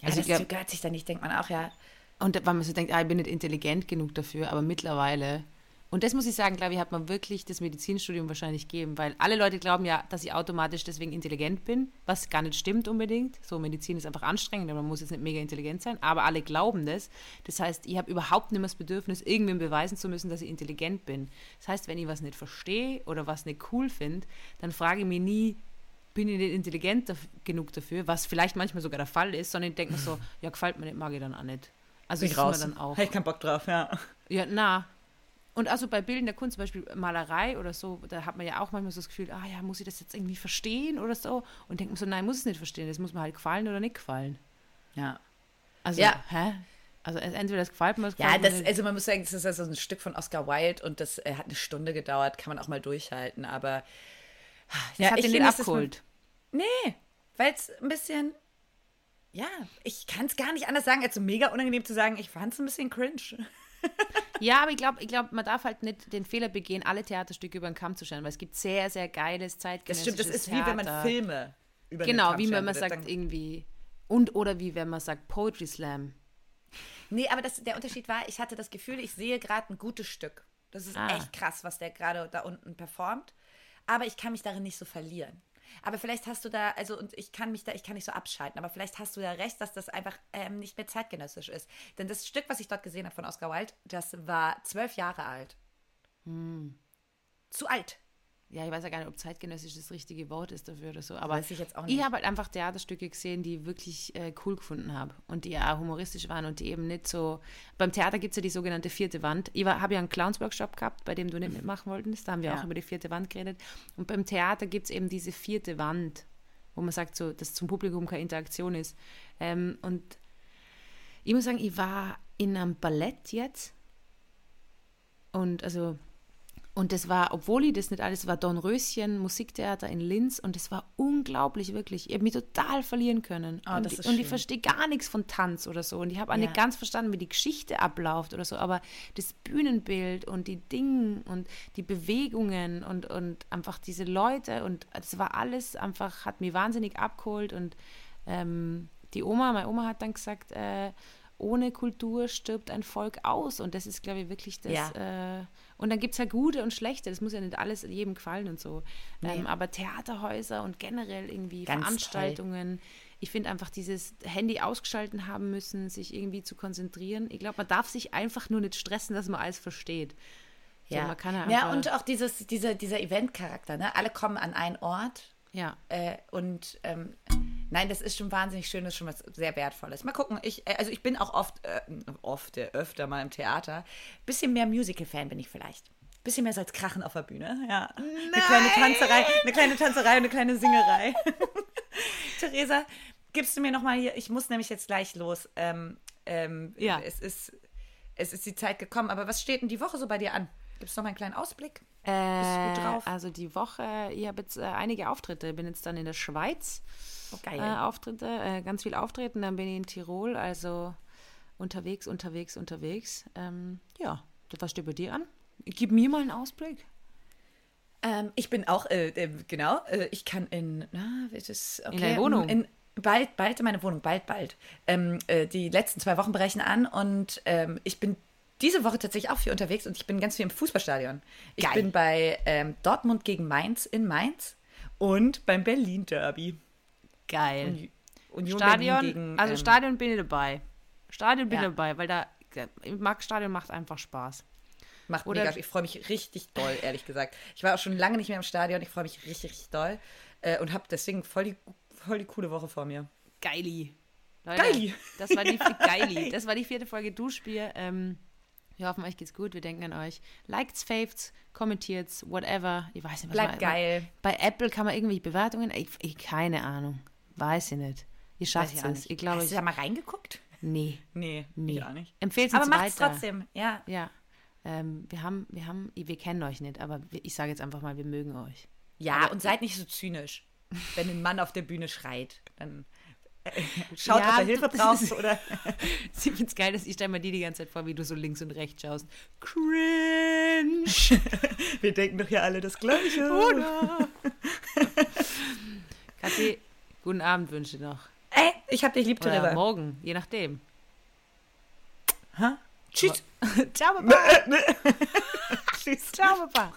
Ja, Also das ich glaub- zögert sich dann nicht, denkt man auch, ja. Und weil man so denkt, ah, ich bin nicht intelligent genug dafür, aber mittlerweile. Und das muss ich sagen, glaube ich, hat man wirklich das Medizinstudium wahrscheinlich gegeben, weil alle Leute glauben ja, dass ich automatisch deswegen intelligent bin, was gar nicht stimmt unbedingt. So, Medizin ist einfach anstrengend, man muss jetzt nicht mega intelligent sein, aber alle glauben das. Das heißt, ich habe überhaupt nicht mehr das Bedürfnis, irgendwem beweisen zu müssen, dass ich intelligent bin. Das heißt, wenn ich was nicht verstehe oder was nicht cool finde, dann frage ich mich nie, bin ich nicht intelligent genug dafür, was vielleicht manchmal sogar der Fall ist, sondern ich denke mir so, ja, gefällt mir nicht, mag ich dann auch nicht. Also ich raus. dann auch. Habe ich keinen Bock drauf, ja. Ja, na. Und also bei bildender Kunst, zum Beispiel Malerei oder so, da hat man ja auch manchmal so das Gefühl, ah ja, muss ich das jetzt irgendwie verstehen oder so? Und denkt man so, nein, muss es nicht verstehen, das muss mir halt gefallen oder nicht gefallen. Ja. Also, Ja. hä? Also entweder das gefällt mir, das Ja, gefällt mir das, also man muss sagen, das ist also ein Stück von Oscar Wilde und das äh, hat eine Stunde gedauert, kann man auch mal durchhalten, aber das hat den nicht abgeholt. Nee, weil es ein bisschen, ja, ich kann es gar nicht anders sagen, als so mega unangenehm zu sagen, ich fand es ein bisschen cringe. Ja, aber ich glaube, ich glaub, man darf halt nicht den Fehler begehen, alle Theaterstücke über den Kamm zu stellen, weil es gibt sehr, sehr geiles Das zeitgenössisches stimmt, das ist Theater. wie wenn man Filme über den Genau, Kamm wie wenn man sagt, Dann- irgendwie. Und oder wie wenn man sagt Poetry Slam. Nee, aber das, der Unterschied war, ich hatte das Gefühl, ich sehe gerade ein gutes Stück. Das ist Ah. echt krass, was der gerade da unten performt. Aber ich kann mich darin nicht so verlieren. Aber vielleicht hast du da, also und ich kann mich da, ich kann nicht so abschalten, aber vielleicht hast du da recht, dass das einfach ähm, nicht mehr zeitgenössisch ist. Denn das Stück, was ich dort gesehen habe von Oscar Wilde, das war zwölf Jahre alt. Hm. Zu alt. Ja, ich weiß ja gar nicht, ob zeitgenössisch das richtige Wort ist dafür oder so, aber ich ich habe halt einfach Theaterstücke gesehen, die ich wirklich äh, cool gefunden habe und die auch humoristisch waren und die eben nicht so. Beim Theater gibt es ja die sogenannte vierte Wand. Ich habe ja einen Clowns-Workshop gehabt, bei dem du nicht mitmachen wolltest, da haben wir Ja. auch über die vierte Wand geredet. Und beim Theater gibt es eben diese vierte Wand, wo man sagt, so, dass zum Publikum keine Interaktion ist. Ähm, und ich muss sagen, ich war in einem Ballett jetzt und also und das war, obwohl ich das nicht alles war, Dornröschen, Musiktheater in Linz und das war unglaublich, wirklich. Ich habe mich total verlieren können. Ah, und das ist und ich verstehe gar nichts von Tanz oder so. Und ich habe auch Ja. nicht ganz verstanden, wie die Geschichte abläuft oder so. Aber das Bühnenbild und die Dinge und die Bewegungen und, und einfach diese Leute und das war alles einfach, hat mich wahnsinnig abgeholt. Und ähm, die Oma, meine Oma hat dann gesagt, äh, ohne Kultur stirbt ein Volk aus. Und das ist, glaube ich, wirklich das. Ja. Äh, und dann gibt es ja gute und schlechte. Das muss ja nicht alles jedem gefallen und so. Nee. Ähm, aber Theaterhäuser und generell irgendwie Ganz Veranstaltungen. Ich finde einfach dieses Handy ausgeschalten haben müssen, sich irgendwie zu konzentrieren. Ich glaube, man darf sich einfach nur nicht stressen, dass man alles versteht. So, Ja, ja, ja und auch dieses, dieser, dieser Event-Charakter, ne? Alle kommen an einen Ort ja. Äh, und ähm, nein, das ist schon wahnsinnig schön, das ist schon was sehr Wertvolles. Mal gucken, ich, äh, also ich bin auch oft, äh, oft, äh, öfter mal im Theater. Bisschen mehr Musical-Fan bin ich vielleicht. bisschen mehr soll krachen auf der Bühne. Ja. Eine kleine Tanzerei, eine kleine Tanzerei und eine kleine Singerei. Theresa, gibst du mir noch mal hier, ich muss nämlich jetzt gleich los. Ähm, ähm, Ja. Es ist, es ist die Zeit gekommen, aber was steht denn die Woche so bei dir an? Gibst du noch mal einen kleinen Ausblick? Äh, gut drauf? Also die Woche, ich habe jetzt äh, einige Auftritte. Bin jetzt dann in der Schweiz. Oh, geil. Äh, Auftritte, äh, ganz viel Auftreten. Dann bin ich in Tirol, also unterwegs, unterwegs, unterwegs. Ähm, ja, was steht bei dir an? Gib mir mal einen Ausblick. Ähm, ich bin auch, äh, äh, genau, äh, ich kann in, na, es ist, okay, In deine Wohnung? In, bald, bald in meine Wohnung, bald, bald. Ähm, äh, die letzten zwei Wochen brechen an und ähm, ich bin diese Woche tatsächlich auch viel unterwegs und ich bin ganz viel im Fußballstadion. Ich Geil. bin bei ähm, Dortmund gegen Mainz in Mainz und beim Berlin Derby. Geil. Uni- Union Stadion, gegen, also ähm, Stadion bin ich dabei. Stadion bin ich Ja. dabei, weil da, mag Stadion macht einfach Spaß. Macht Oder- mega, ich freue mich richtig doll, ehrlich gesagt. Ich war auch schon lange nicht mehr im Stadion, ich freue mich richtig, richtig doll äh, und habe deswegen voll die, voll die coole Woche vor mir. Geili. Leute, Geili. Das war die Geili. Das war die vierte Folge Duschbier. Ähm, wir hoffen, euch geht's gut. Wir denken an euch. Liked's, favet's, kommentiert's, whatever. Ich weiß nicht, was Bleibt man, geil. Bei Apple kann man irgendwelche Bewertungen. Ich, ich keine Ahnung. Weiß ich nicht. Ihr schafft ich es. Ich glaube, Hast ich, du da mal reingeguckt? nee, Nee, nee. ich auch nicht. Empfehlt Aber uns macht's weiter. trotzdem, ja. Ja. Ähm, wir haben, wir haben, wir kennen euch nicht, aber ich sage jetzt einfach mal, wir mögen euch. Ja, und seid nicht so zynisch. Wenn ein Mann auf der Bühne schreit, dann äh, schaut, Ja, ob er Hilfe braucht oder. Ich finde es geil, dass ich stelle mir die die ganze Zeit vor, wie du so links und rechts schaust. Cringe! Wir denken doch ja alle das Gleiche. Oder? Kathi, Guten Abend wünsche noch. Ey, ich hab dich lieb, Oder Theresa. morgen, je nachdem. Ha? Tschüss. Ciao, Papa. Ne, äh, ne. Tschüss. Ciao, Papa.